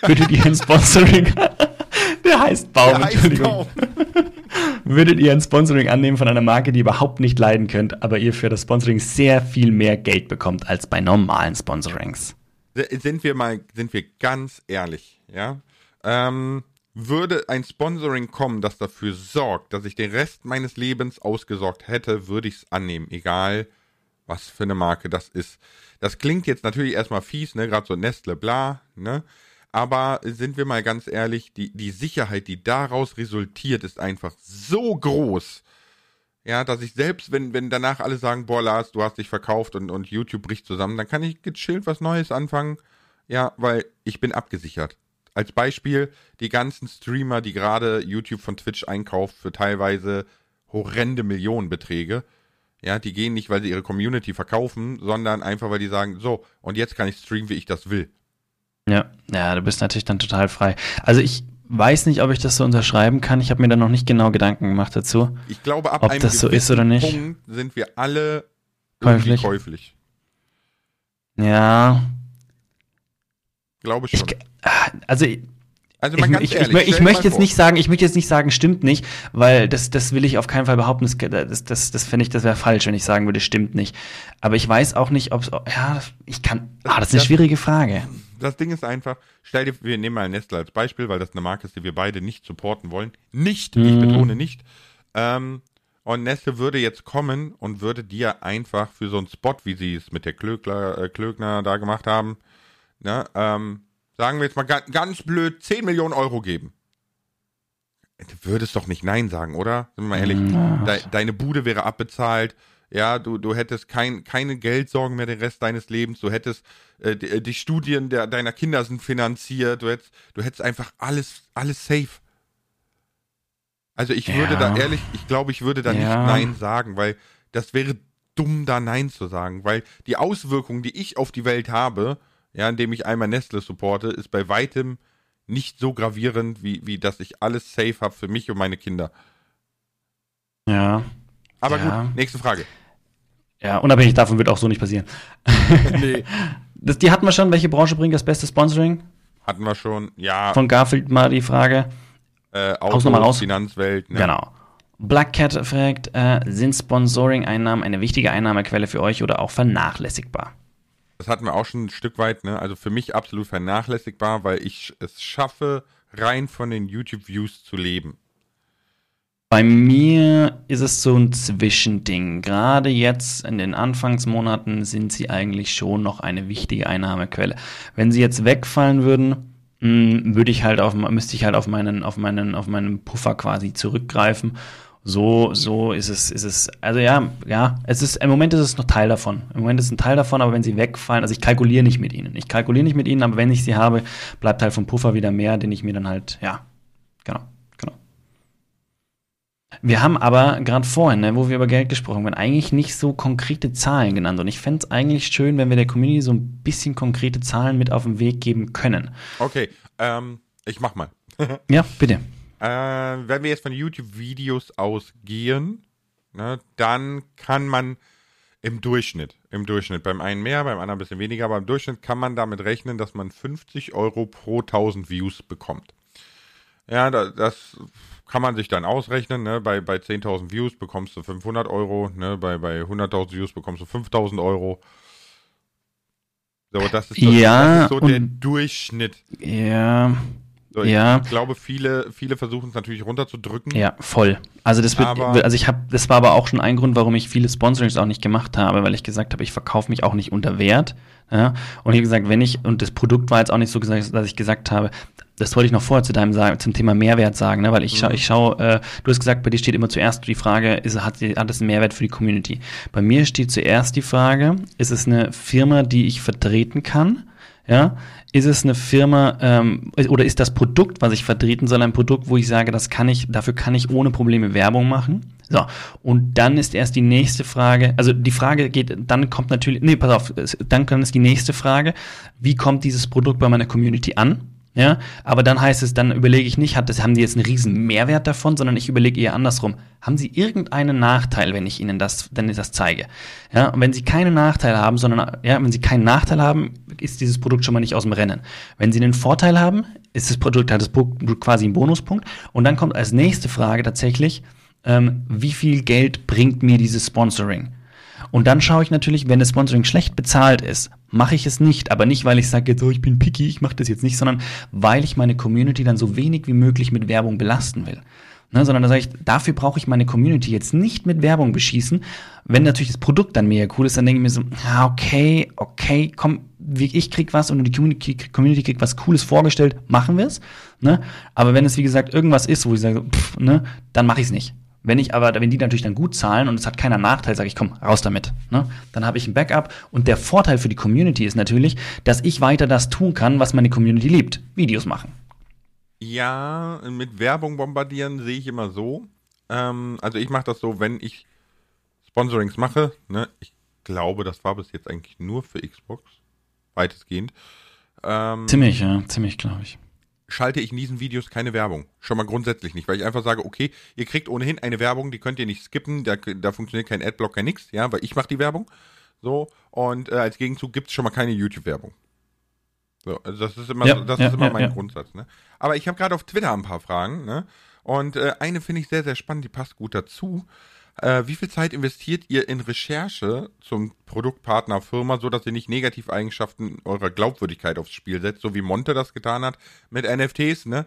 Würdet ihr ein Sponsoring? Der heißt Baum, Der Entschuldigung. Heißt Baum. Würdet ihr ein Sponsoring annehmen von einer Marke, die ihr überhaupt nicht leiden könnt, aber ihr für das Sponsoring sehr viel mehr Geld bekommt als bei normalen Sponsorings? Sind wir mal, sind wir ganz ehrlich, ja? Ähm, würde ein Sponsoring kommen, das dafür sorgt, dass ich den Rest meines Lebens ausgesorgt hätte, würde ich es annehmen, egal was für eine Marke das ist. Das klingt jetzt natürlich erstmal fies, ne, gerade so Nestle, bla, ne? Aber sind wir mal ganz ehrlich, die, die Sicherheit, die daraus resultiert, ist einfach so groß. Ja, dass ich selbst, wenn, wenn danach alle sagen, boah, Lars, du hast dich verkauft und, und YouTube bricht zusammen, dann kann ich gechillt was Neues anfangen. Ja, weil ich bin abgesichert. Als Beispiel, die ganzen Streamer, die gerade YouTube von Twitch einkauft für teilweise horrende Millionenbeträge, ja, die gehen nicht, weil sie ihre Community verkaufen, sondern einfach, weil die sagen, so, und jetzt kann ich streamen, wie ich das will. Ja, ja, du bist natürlich dann total frei. Also ich weiß nicht, ob ich das so unterschreiben kann. Ich habe mir da noch nicht genau Gedanken gemacht dazu. Ich glaube, ab ob einem das so ist oder nicht. Punkt sind wir alle käuflich. käuflich. Ja. glaube schon. Ich, also also ich, ich, ehrlich, ich, ich möchte jetzt vor. nicht sagen, ich möchte jetzt nicht sagen, stimmt nicht, weil das, das will ich auf keinen Fall behaupten. Das, das, das, das finde ich, das wäre falsch, wenn ich sagen würde, stimmt nicht. Aber ich weiß auch nicht, ob es, ja, ich kann, ah, das ist eine schwierige Frage. Das Ding ist einfach, stell dir, wir nehmen mal Nestle als Beispiel, weil das eine Marke ist, die wir beide nicht supporten wollen. Nicht, mhm. ich betone nicht. Ähm, und Nestle würde jetzt kommen und würde dir einfach für so einen Spot, wie sie es mit der Klöckler, äh, Klöckner da gemacht haben, ne, ähm, sagen wir jetzt mal ganz, blöd, 10 Millionen Euro geben. Du würdest doch nicht Nein sagen, oder? Sind wir mal ehrlich. De, deine Bude wäre abbezahlt. Ja, du, du hättest kein, keine Geldsorgen mehr den Rest deines Lebens. Du hättest, äh, die, die, Studien der, deiner Kinder sind finanziert. Du hättest, du hättest einfach alles, alles safe. Also ich ja. würde da ehrlich, ich glaube, ich würde da ja. nicht Nein sagen, weil das wäre dumm, da Nein zu sagen, weil die Auswirkungen, die ich auf die Welt habe, ja, indem ich einmal Nestle supporte, ist bei weitem nicht so gravierend, wie, wie dass ich alles safe habe für mich und meine Kinder. Ja. Aber ja. gut, nächste Frage. Ja, unabhängig davon wird auch so nicht passieren. nee. Das, die hatten wir schon. Welche Branche bringt das beste Sponsoring? Hatten wir schon, ja. Von Garfield mal die Frage. Äh, Autos, nochmal raus. Finanzwelt. Ne? Genau. Black Cat fragt, äh, sind Sponsoring-Einnahmen eine wichtige Einnahmequelle für euch oder auch vernachlässigbar? Das hatten wir auch schon ein Stück weit, ne? Also für mich absolut vernachlässigbar, weil ich es schaffe, rein von den YouTube-Views zu leben. Bei mir ist es so ein Zwischending. Gerade jetzt in den Anfangsmonaten sind sie eigentlich schon noch eine wichtige Einnahmequelle. Wenn sie jetzt wegfallen würden, hm, würde ich halt auf, müsste ich halt auf meinen, auf meinen, auf meinen Puffer quasi zurückgreifen so, so ist es, ist es, also ja, ja, es ist, im Moment ist es noch Teil davon. Im Moment ist es ein Teil davon, aber wenn sie wegfallen, also ich kalkuliere nicht mit ihnen. Ich kalkuliere nicht mit ihnen, aber wenn ich sie habe, bleibt halt vom Puffer wieder mehr, den ich mir dann halt, ja, genau, genau. Wir haben aber gerade vorhin, ne, wo wir über Geld gesprochen haben, eigentlich nicht so konkrete Zahlen genannt. Und ich fände es eigentlich schön, wenn wir der Community so ein bisschen konkrete Zahlen mit auf den Weg geben können. Okay, ähm, ich mach mal. ja, bitte. Äh, wenn wir jetzt von YouTube-Videos ausgehen, ne, dann kann man im Durchschnitt, im Durchschnitt, beim einen mehr, beim anderen ein bisschen weniger, aber im Durchschnitt kann man damit rechnen, dass man 50 Euro pro 1000 Views bekommt. Ja, das, kann man sich dann ausrechnen. Ne? Bei, bei 10.000 Views bekommst du 500 Euro, ne? bei, bei 100.000 Views bekommst du 5.000 Euro. So, das ist, das, ja, das ist so der Durchschnitt. Ja, so, ja. Ich glaube, viele, viele versuchen es natürlich runterzudrücken. Ja, voll. Also das wird, also ich habe, das war aber auch schon ein Grund, warum ich viele Sponsorings auch nicht gemacht habe, weil ich gesagt habe, ich verkaufe mich auch nicht unter Wert. Ja? Und ich habe gesagt, wenn ich, und das Produkt war jetzt auch nicht so gesagt, dass ich gesagt habe, das wollte ich noch vorher zu deinem sagen, zum Thema Mehrwert sagen, ne? weil ich mhm. schaue, ich schau, äh, du hast gesagt, bei dir steht immer zuerst die Frage, ist, hat, hat es einen Mehrwert für die Community? Bei mir steht zuerst die Frage, ist es eine Firma, die ich vertreten kann? Ja, ist es eine Firma ähm, oder ist das Produkt, was ich vertreten soll, ein Produkt, wo ich sage, das kann ich, dafür kann ich ohne Probleme Werbung machen? So, und dann ist erst die nächste Frage, also die Frage geht, dann kommt natürlich, nee, pass auf, dann ist die nächste Frage, wie kommt dieses Produkt bei meiner Community an? Ja, aber dann heißt es, dann überlege ich nicht, hat das, haben die jetzt einen riesen Mehrwert davon, sondern ich überlege eher andersrum. Haben sie irgendeinen Nachteil, wenn ich ihnen das, dann das zeige? Ja, und wenn sie keinen Nachteil haben, sondern, ja, wenn sie keinen Nachteil haben, ist dieses Produkt schon mal nicht aus dem Rennen. Wenn sie einen Vorteil haben, ist das Produkt halt das Produkt quasi ein Bonuspunkt. Und dann kommt als nächste Frage tatsächlich, ähm, wie viel Geld bringt mir dieses Sponsoring? Und dann schaue ich natürlich, wenn das Sponsoring schlecht bezahlt ist, mache ich es nicht. Aber nicht, weil ich sage, so, ich bin picky, ich mache das jetzt nicht, sondern weil ich meine Community dann so wenig wie möglich mit Werbung belasten will. Ne, sondern da sage ich, dafür brauche ich meine Community jetzt nicht mit Werbung beschießen. Wenn natürlich das Produkt dann mega cool ist, dann denke ich mir so, ja, okay, okay, komm, ich krieg was und die Community, Community kriegt was Cooles vorgestellt, machen wir es. Ne? Aber wenn es, wie gesagt, irgendwas ist, wo ich sage, pff, ne, dann mache ich es nicht. Wenn ich aber, wenn die natürlich dann gut zahlen und es hat keiner Nachteil, sage ich, komm, raus damit. Ne? Dann habe ich ein Backup und der Vorteil für die Community ist natürlich, dass ich weiter das tun kann, was meine Community liebt. Videos machen. Ja, mit Werbung bombardieren sehe ich immer so. Ähm, also ich mache das so, wenn ich Sponsorings mache, ne, ich glaube, das war bis jetzt eigentlich nur für Xbox, weitestgehend. Ähm, ziemlich, ja, ziemlich, glaube ich schalte ich in diesen Videos keine Werbung. Schon mal grundsätzlich nicht, weil ich einfach sage, okay, ihr kriegt ohnehin eine Werbung, die könnt ihr nicht skippen, da, da funktioniert kein Adblock, kein nix, ja, weil ich mache die Werbung. So, und äh, als Gegenzug gibt es schon mal keine YouTube-Werbung. So, also das ist immer, ja, das ja, ist immer ja, mein Grundsatz. Ne? Aber ich habe gerade auf Twitter ein paar Fragen. Ne? Und äh, eine finde ich sehr, sehr spannend, die passt gut dazu. Äh, wie viel Zeit investiert ihr in Recherche zum Produktpartner Firma, so dass ihr nicht Negativeigenschaften eurer Glaubwürdigkeit aufs Spiel setzt, so wie Monte das getan hat mit NFTs, ne?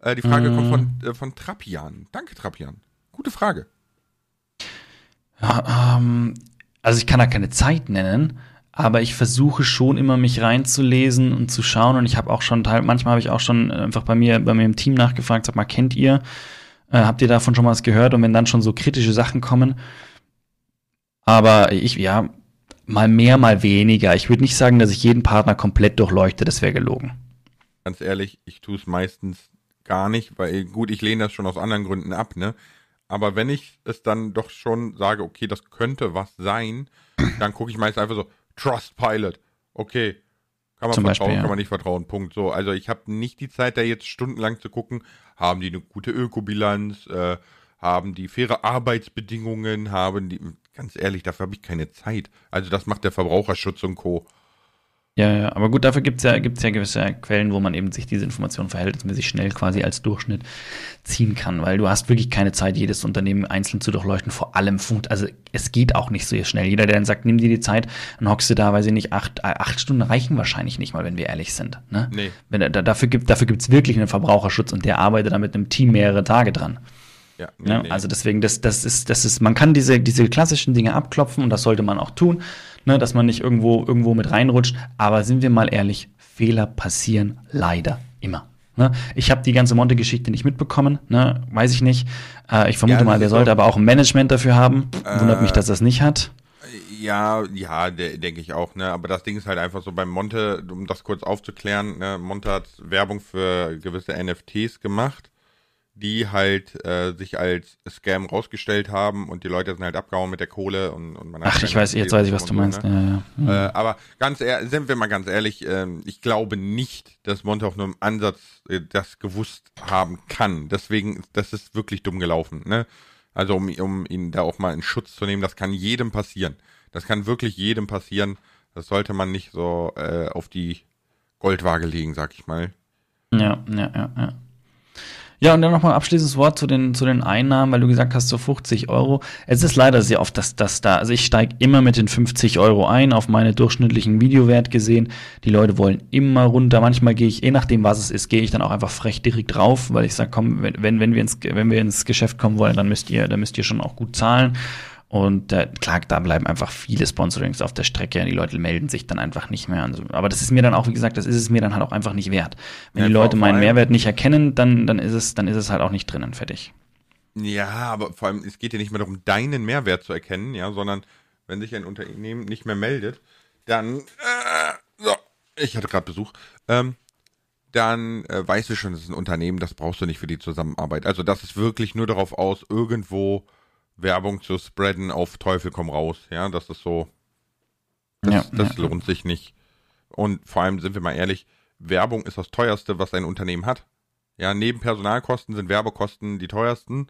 Äh, die Frage mm. kommt von, mhm. äh, von Trapian. Danke, Trapian. Gute Frage. Ja, ähm, also ich kann da keine Zeit nennen, aber ich versuche schon immer mich reinzulesen und zu schauen und ich habe auch schon manchmal habe ich auch schon einfach bei mir bei mir im Team nachgefragt, sag mal, kennt ihr äh, habt ihr davon schon mal was gehört? Und wenn dann schon so kritische Sachen kommen. Aber ich, ja, mal mehr, mal weniger. Ich würde nicht sagen, dass ich jeden Partner komplett durchleuchte, das wäre gelogen. Ganz ehrlich, ich tue es meistens gar nicht, weil gut, ich lehne das schon aus anderen Gründen ab, ne? Aber wenn ich es dann doch schon sage, okay, das könnte was sein, dann gucke ich meist einfach so, Trustpilot. Okay, kann man Zum vertrauen, Beispiel, ja. kann man nicht vertrauen, Punkt. So, also ich habe nicht die Zeit, da jetzt stundenlang zu gucken, haben die eine gute Ökobilanz, äh, haben die faire Arbeitsbedingungen, haben die, ganz ehrlich, dafür habe ich keine Zeit. Also das macht der Verbraucherschutz und Co. Ja, ja, aber gut, dafür gibt es ja, gibt's ja gewisse Quellen, wo man eben sich diese Informationen verhältnismäßig schnell quasi als Durchschnitt ziehen kann, weil du hast wirklich keine Zeit, jedes Unternehmen einzeln zu durchleuchten, vor allem Funk. Also es geht auch nicht so schnell. Jeder, der dann sagt, nimm dir die Zeit, dann hockst du da, weiß ich nicht, acht, äh, acht Stunden reichen wahrscheinlich nicht mal, wenn wir ehrlich sind. Ne? Nee. Wenn, da, dafür gibt dafür gibt's wirklich einen Verbraucherschutz und der arbeitet da mit einem Team mehrere Tage dran. Ja, nee, ja, nee. Also deswegen, das, das ist, das ist, man kann diese, diese klassischen Dinge abklopfen und das sollte man auch tun ne, dass man nicht irgendwo, irgendwo mit reinrutscht. Aber sind wir mal ehrlich, Fehler passieren leider immer. Ne? Ich habe die ganze Monte-Geschichte nicht mitbekommen, ne? weiß ich nicht. Äh, ich vermute ja, mal, der sollte aber auch ein Management dafür haben. Äh, Wundert mich, dass das nicht hat. Ja, ja, denke ich auch, ne? Aber das Ding ist halt einfach so beim Monte, um das kurz aufzuklären, ne? Monte hat Werbung für gewisse NFTs gemacht die halt äh, sich als Scam rausgestellt haben und die Leute sind halt abgehauen mit der Kohle und, und man Ach, ich weiß, jetzt weiß ich, was du meinst. So, ne? ja, ja. Äh, aber ganz ehrlich, sind wir mal ganz ehrlich, äh, ich glaube nicht, dass Monte auch nur im Ansatz äh, das gewusst haben kann. Deswegen, das ist wirklich dumm gelaufen. Ne? Also um, um ihn da auch mal in Schutz zu nehmen, das kann jedem passieren. Das kann wirklich jedem passieren. Das sollte man nicht so äh, auf die Goldwaage legen, sag ich mal. Ja, ja, ja, ja. Ja, und dann nochmal ein abschließendes Wort zu den, zu den Einnahmen, weil du gesagt hast, so 50 Euro. Es ist leider sehr oft, dass das da, also ich steige immer mit den 50 Euro ein, auf meine durchschnittlichen Videowert gesehen. Die Leute wollen immer runter. Manchmal gehe ich, je nachdem, was es ist, gehe ich dann auch einfach frech direkt drauf, weil ich sage, komm, wenn, wenn, wir ins, wenn wir ins Geschäft kommen wollen, dann müsst ihr, dann müsst ihr schon auch gut zahlen. Und äh, klar, da bleiben einfach viele Sponsorings auf der Strecke. Die Leute melden sich dann einfach nicht mehr. So. Aber das ist mir dann auch, wie gesagt, das ist es mir dann halt auch einfach nicht wert. Wenn ja, die Leute meinen Mehrwert nicht erkennen, dann, dann ist es, dann ist es halt auch nicht drinnen fertig. Ja, aber vor allem, es geht ja nicht mehr darum, deinen Mehrwert zu erkennen, ja, sondern wenn sich ein Unternehmen nicht mehr meldet, dann, äh, so, ich hatte gerade Besuch, ähm, dann äh, weißt du schon, das ist ein Unternehmen, das brauchst du nicht für die Zusammenarbeit. Also das ist wirklich nur darauf aus, irgendwo Werbung zu spreaden auf Teufel komm raus. Ja, das ist so. Das, ja, das ja. lohnt sich nicht. Und vor allem sind wir mal ehrlich, Werbung ist das teuerste, was ein Unternehmen hat. Ja, neben Personalkosten sind Werbekosten die teuersten.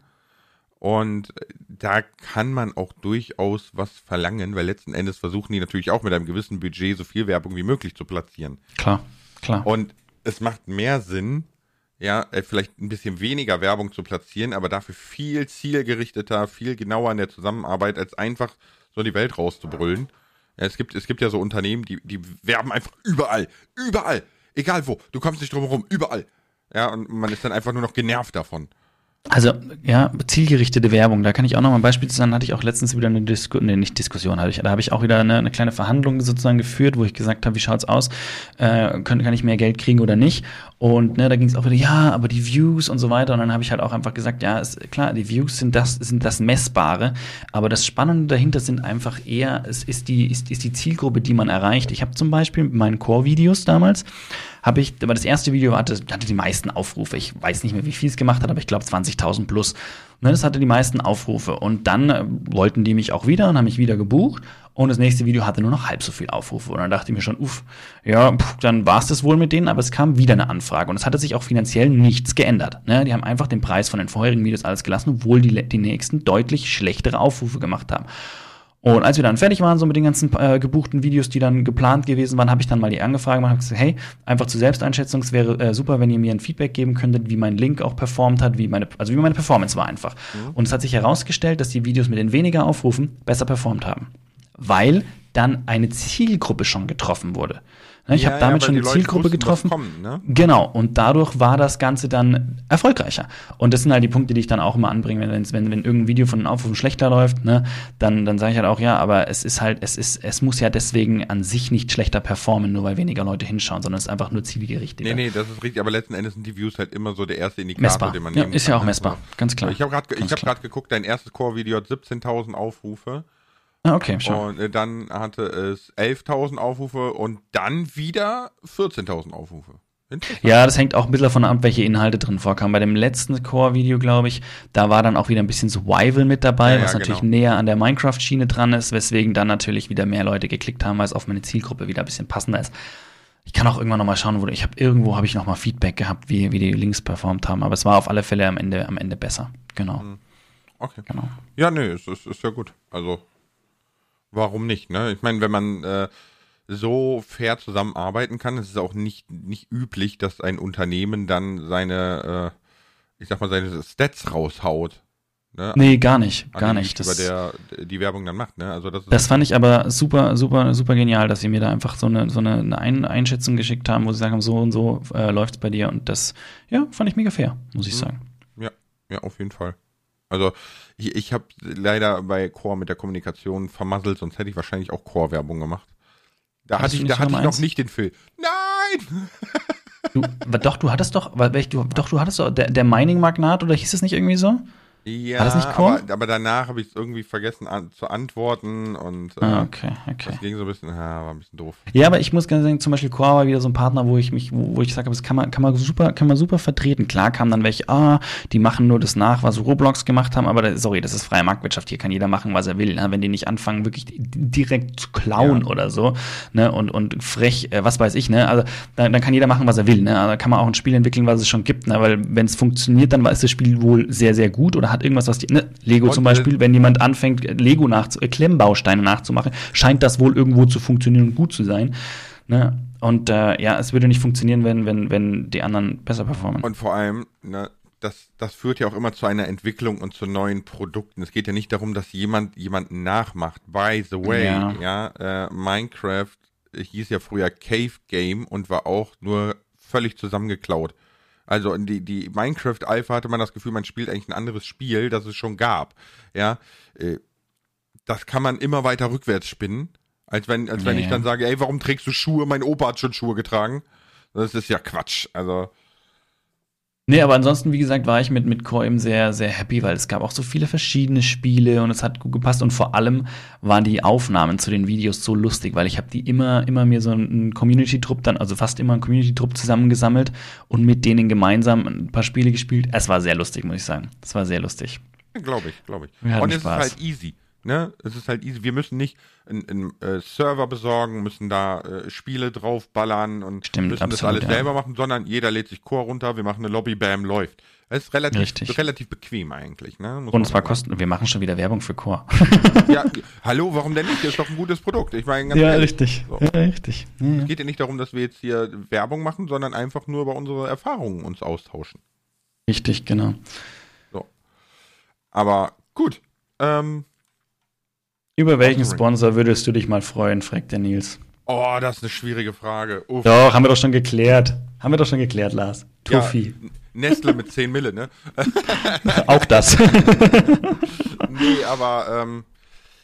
Und da kann man auch durchaus was verlangen, weil letzten Endes versuchen die natürlich auch mit einem gewissen Budget so viel Werbung wie möglich zu platzieren. Klar, klar. Und es macht mehr Sinn, ja, äh, vielleicht ein bisschen weniger Werbung zu platzieren, aber dafür viel zielgerichteter, viel genauer in der Zusammenarbeit, als einfach so in die Welt rauszubrüllen. Es gibt, es gibt ja so Unternehmen, die, die werben einfach überall, überall, egal wo, du kommst nicht drum herum, überall. Ja, und man ist dann einfach nur noch genervt davon. Also, ja, zielgerichtete Werbung, da kann ich auch noch mal ein Beispiel sagen, hatte ich auch letztens wieder eine Diskussion, nee, nicht Diskussion, hatte ich, da habe ich auch wieder eine, eine, kleine Verhandlung sozusagen geführt, wo ich gesagt habe, wie schaut's aus, äh, kann, kann ich mehr Geld kriegen oder nicht? Und ne, da ging es auch wieder, ja, aber die Views und so weiter. Und dann habe ich halt auch einfach gesagt, ja, ist klar, die Views sind das, sind das Messbare, aber das Spannende dahinter sind einfach eher, es ist die, ist, ist die Zielgruppe, die man erreicht. Ich habe zum Beispiel mit meinen Core-Videos damals, habe ich, aber das erste Video hatte, hatte die meisten Aufrufe. Ich weiß nicht mehr, wie viel es gemacht hat, aber ich glaube 20.000 plus. Und das hatte die meisten Aufrufe. Und dann äh, wollten die mich auch wieder und haben mich wieder gebucht. Und das nächste Video hatte nur noch halb so viel Aufrufe. Und dann dachte ich mir schon, uff, ja, pff, dann war es das wohl mit denen, aber es kam wieder eine Anfrage. Und es hatte sich auch finanziell nichts geändert. Ne? Die haben einfach den Preis von den vorherigen Videos alles gelassen, obwohl die, die nächsten deutlich schlechtere Aufrufe gemacht haben. Und als wir dann fertig waren, so mit den ganzen äh, gebuchten Videos, die dann geplant gewesen waren, habe ich dann mal die angefragt und habe gesagt, hey, einfach zur Selbsteinschätzung, es wäre äh, super, wenn ihr mir ein Feedback geben könntet, wie mein Link auch performt hat, wie meine, also wie meine Performance war einfach. Mhm. Und es hat sich herausgestellt, dass die Videos mit den weniger Aufrufen besser performt haben. Weil dann eine Zielgruppe schon getroffen wurde. Ne, ich ja, habe damit ja, schon eine Zielgruppe wussten, getroffen. Kommt, ne? Genau, und dadurch war das Ganze dann erfolgreicher. Und das sind halt die Punkte, die ich dann auch immer anbringe, wenn, wenn, wenn irgendein Video von den Aufrufen schlechter läuft, ne, dann, dann sage ich halt auch, ja, aber es ist halt, es ist, es muss ja deswegen an sich nicht schlechter performen, nur weil weniger Leute hinschauen, sondern es ist einfach nur zielgerichtet. Nee, nee, das ist richtig, aber letzten Endes sind die Views halt immer so der erste Indikator, messbar. den man ja, ist ja auch messbar, ganz klar. Ich habe gerade hab geguckt, dein erstes Core-Video hat 17.000 Aufrufe. Ah, okay, schon. Und äh, dann hatte es 11.000 Aufrufe und dann wieder 14.000 Aufrufe. Ja, das hängt auch ein bisschen davon ab, welche Inhalte drin vorkamen. Bei dem letzten Core-Video, glaube ich, da war dann auch wieder ein bisschen Survival mit dabei, ja, was ja, natürlich genau. näher an der Minecraft-Schiene dran ist, weswegen dann natürlich wieder mehr Leute geklickt haben, weil es auf meine Zielgruppe wieder ein bisschen passender ist. Ich kann auch irgendwann noch mal schauen, wo ich habe irgendwo habe ich noch mal Feedback gehabt, wie, wie die Links performt haben, aber es war auf alle Fälle am Ende am Ende besser. Genau. Hm. Okay. Genau. Ja, nee, es ist, ist ja gut. Also warum nicht? Ne? Ich meine, wenn man äh, so fair zusammenarbeiten kann, ist es auch nicht, nicht üblich, dass ein Unternehmen dann seine, äh, ich sag mal, seine Stats raushaut. Ne? Nee, gar nicht, gar nicht. Über der die Werbung dann macht, ne? Also das, das fand ich aber super, super, super genial, dass sie mir da einfach so eine, so eine, eine Einschätzung geschickt haben, wo sie sagen, so und so äh, läuft's bei dir und das, ja, fand ich mega fair, muss ich mhm. sagen. Ja, ja, auf jeden Fall. Also ich, ich habe leider bei Core mit der Kommunikation vermasselt, sonst hätte ich wahrscheinlich auch Core-Werbung gemacht. Da hatte ich, da hatte ich noch nicht den Film. Nein! Du, doch, du hattest doch, du, doch, du hattest doch, der, der Mining-Magnat, oder hieß es nicht irgendwie so? Ja, aber, aber, danach habe ich es irgendwie vergessen an, zu antworten und äh, ah, okay, okay. das ging so ein bisschen, ja, war ein bisschen doof. Ja, aber ich muss ganz sagen, zum Beispiel Core war wieder so ein Partner, wo ich mich, wo, wo ich sage, das kann man, kann man super, kann man super vertreten. Klar kamen dann welche, ah, die machen nur das nach, was Roblox gemacht haben, aber das, sorry, das ist freie Marktwirtschaft, hier kann jeder machen, was er will. Ne? Wenn die nicht anfangen, wirklich direkt zu klauen ja. oder so, ne, und, und frech, äh, was weiß ich, ne, also dann, dann kann jeder machen, was er will, ne, also kann man auch ein Spiel entwickeln, was es schon gibt, ne, weil wenn es funktioniert, dann ist das Spiel wohl sehr, sehr gut oder hat hat irgendwas, was die, ne, Lego und, zum Beispiel, wenn jemand anfängt, Lego nachzu, äh, Klemmbausteine nachzumachen, scheint das wohl irgendwo zu funktionieren und gut zu sein. Ne? Und äh, ja, es würde nicht funktionieren, wenn, wenn, wenn die anderen besser performen. Und vor allem, ne, das, das führt ja auch immer zu einer Entwicklung und zu neuen Produkten. Es geht ja nicht darum, dass jemand jemanden nachmacht. By the way, ja, ja äh, Minecraft hieß ja früher Cave Game und war auch nur völlig zusammengeklaut. Also in die, die Minecraft Alpha hatte man das Gefühl, man spielt eigentlich ein anderes Spiel, das es schon gab. Ja, äh, das kann man immer weiter rückwärts spinnen, als wenn, als wenn ich dann sage, ey, warum trägst du Schuhe? Mein Opa hat schon Schuhe getragen. Das ist ja Quatsch. Also Nee, aber ansonsten, wie gesagt, war ich mit, mit Core eben sehr, sehr happy, weil es gab auch so viele verschiedene Spiele und es hat gut gepasst und vor allem waren die Aufnahmen zu den Videos so lustig, weil ich habe die immer, immer mir so einen Community-Trupp dann, also fast immer einen Community-Trupp zusammengesammelt und mit denen gemeinsam ein paar Spiele gespielt. Es war sehr lustig, muss ich sagen. Es war sehr lustig. Glaube ich, glaube ich. Und es ist halt easy. Ne? Es ist halt easy. Wir müssen nicht einen, einen äh, Server besorgen, müssen da äh, Spiele draufballern und Stimmt, müssen absolut, das alles ja. selber machen, sondern jeder lädt sich Core runter, wir machen eine Lobby, bam, läuft. Es ist relativ, relativ bequem eigentlich. Ne? Muss und zwar kosten, wir machen schon wieder Werbung für Core. ja, hallo, warum denn nicht? Das ist doch ein gutes Produkt. Ich meine, ganz Ja, ehrlich, richtig. So. Ja, richtig. Ja, ja. Es geht ja nicht darum, dass wir jetzt hier Werbung machen, sondern einfach nur über unsere Erfahrungen uns austauschen. Richtig, genau. So. Aber gut. Ähm, über welchen Sponsor würdest du dich mal freuen, fragt der Nils. Oh, das ist eine schwierige Frage. Uff. Doch, haben wir doch schon geklärt. Haben wir doch schon geklärt, Lars. Tuffy. Ja, Nestle mit 10 Mille, ne? Auch das. nee, aber, ähm,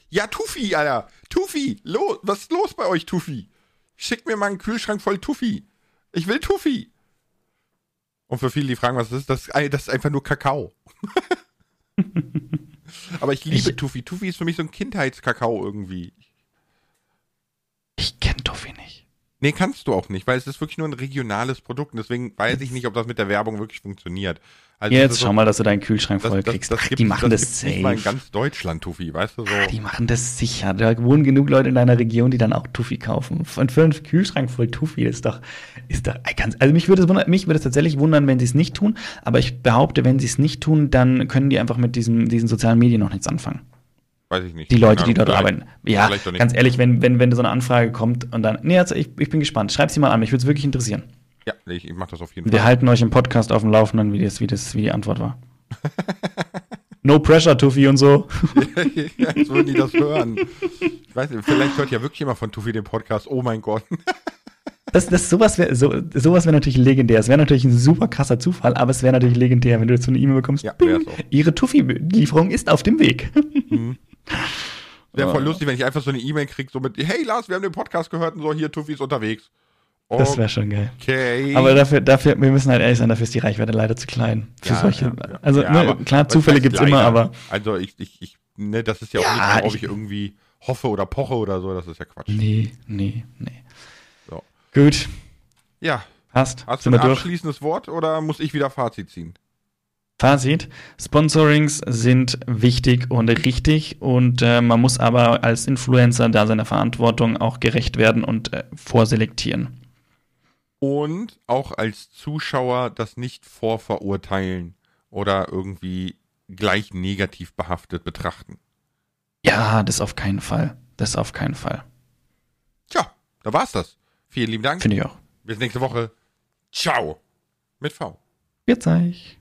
ja, Tuffy, Alter. Tuffy. Los, was ist los bei euch, Tuffy? Schickt mir mal einen Kühlschrank voll Tuffy. Ich will Tuffy. Und für viele, die fragen, was das ist, das, das ist einfach nur Kakao. Aber ich liebe ich, Tuffy. Tuffy ist für mich so ein Kindheitskakao irgendwie. Ich kenne Tuffy nicht. Nee, kannst du auch nicht, weil es ist wirklich nur ein regionales Produkt und deswegen weiß ich nicht, ob das mit der Werbung wirklich funktioniert. Also Jetzt schau mal, dass du deinen Kühlschrank voll das, kriegst. Das, das Ach, die machen das, das safe. Nicht mal in ganz Deutschland Tuffy, weißt du so. Ach, die machen das sicher. Da wohnen genug Leute in deiner Region, die dann auch Tuffy kaufen. Und für einen Kühlschrank voll Tuffy ist doch, ist doch ganz, also mich würde es mich würde es tatsächlich wundern, wenn sie es nicht tun. Aber ich behaupte, wenn sie es nicht tun, dann können die einfach mit diesen, diesen sozialen Medien noch nichts anfangen. weiß ich nicht. Die Leute, die dort arbeiten. Ja, ganz ehrlich, wenn, wenn, wenn so eine Anfrage kommt und dann. Nee, also ich, ich bin gespannt. Schreib sie mal an, mich würde es wirklich interessieren. Ja, ich, ich mach das auf jeden Wir Fall. halten euch im Podcast auf dem Laufenden, wie, das, wie, das, wie die Antwort war. no pressure, Tuffy und so. Jetzt würden die das hören. Ich weiß nicht, vielleicht hört ja wirklich jemand von Tufi den Podcast. Oh mein Gott. Das, das, sowas wäre so, sowas wär natürlich legendär. Es wäre natürlich ein super krasser Zufall, aber es wäre natürlich legendär, wenn du jetzt so eine E-Mail bekommst. Ja, Bing. Ihre Tuffy-Lieferung ist auf dem Weg. Wäre voll lustig, wenn ich einfach so eine E-Mail kriege, so mit, hey Lars, wir haben den Podcast gehört und so, hier, Tufi ist unterwegs. Das wäre schon geil. Okay. Aber dafür, dafür, wir müssen halt ehrlich sein, dafür ist die Reichweite leider zu klein. Für Ja, solche, ja, ja. also ne, klar, Zufälle heißt gibt's immer, aber Also ich, ich, ich, ne, das ist ja, auch nicht, worauf ich- ich irgendwie hoffe oder poche oder so, das ist ja Quatsch. nee, nee, nee. So. Gut, Ja, passt. hast du Sind ein wir durch? abschließendes Wort oder muss ich wieder Fazit ziehen? Fazit: Sponsorings sind wichtig und richtig und äh, man muss aber als Influencer da seiner Verantwortung auch gerecht werden und äh, vorselektieren. Und auch als Zuschauer das nicht vorverurteilen oder irgendwie gleich negativ behaftet betrachten. Ja, das auf keinen Fall. Das auf keinen Fall. Tja, da war's das. Vielen lieben Dank. Finde ich auch. Bis nächste Woche. Ciao. Mit V. Jetzt euch.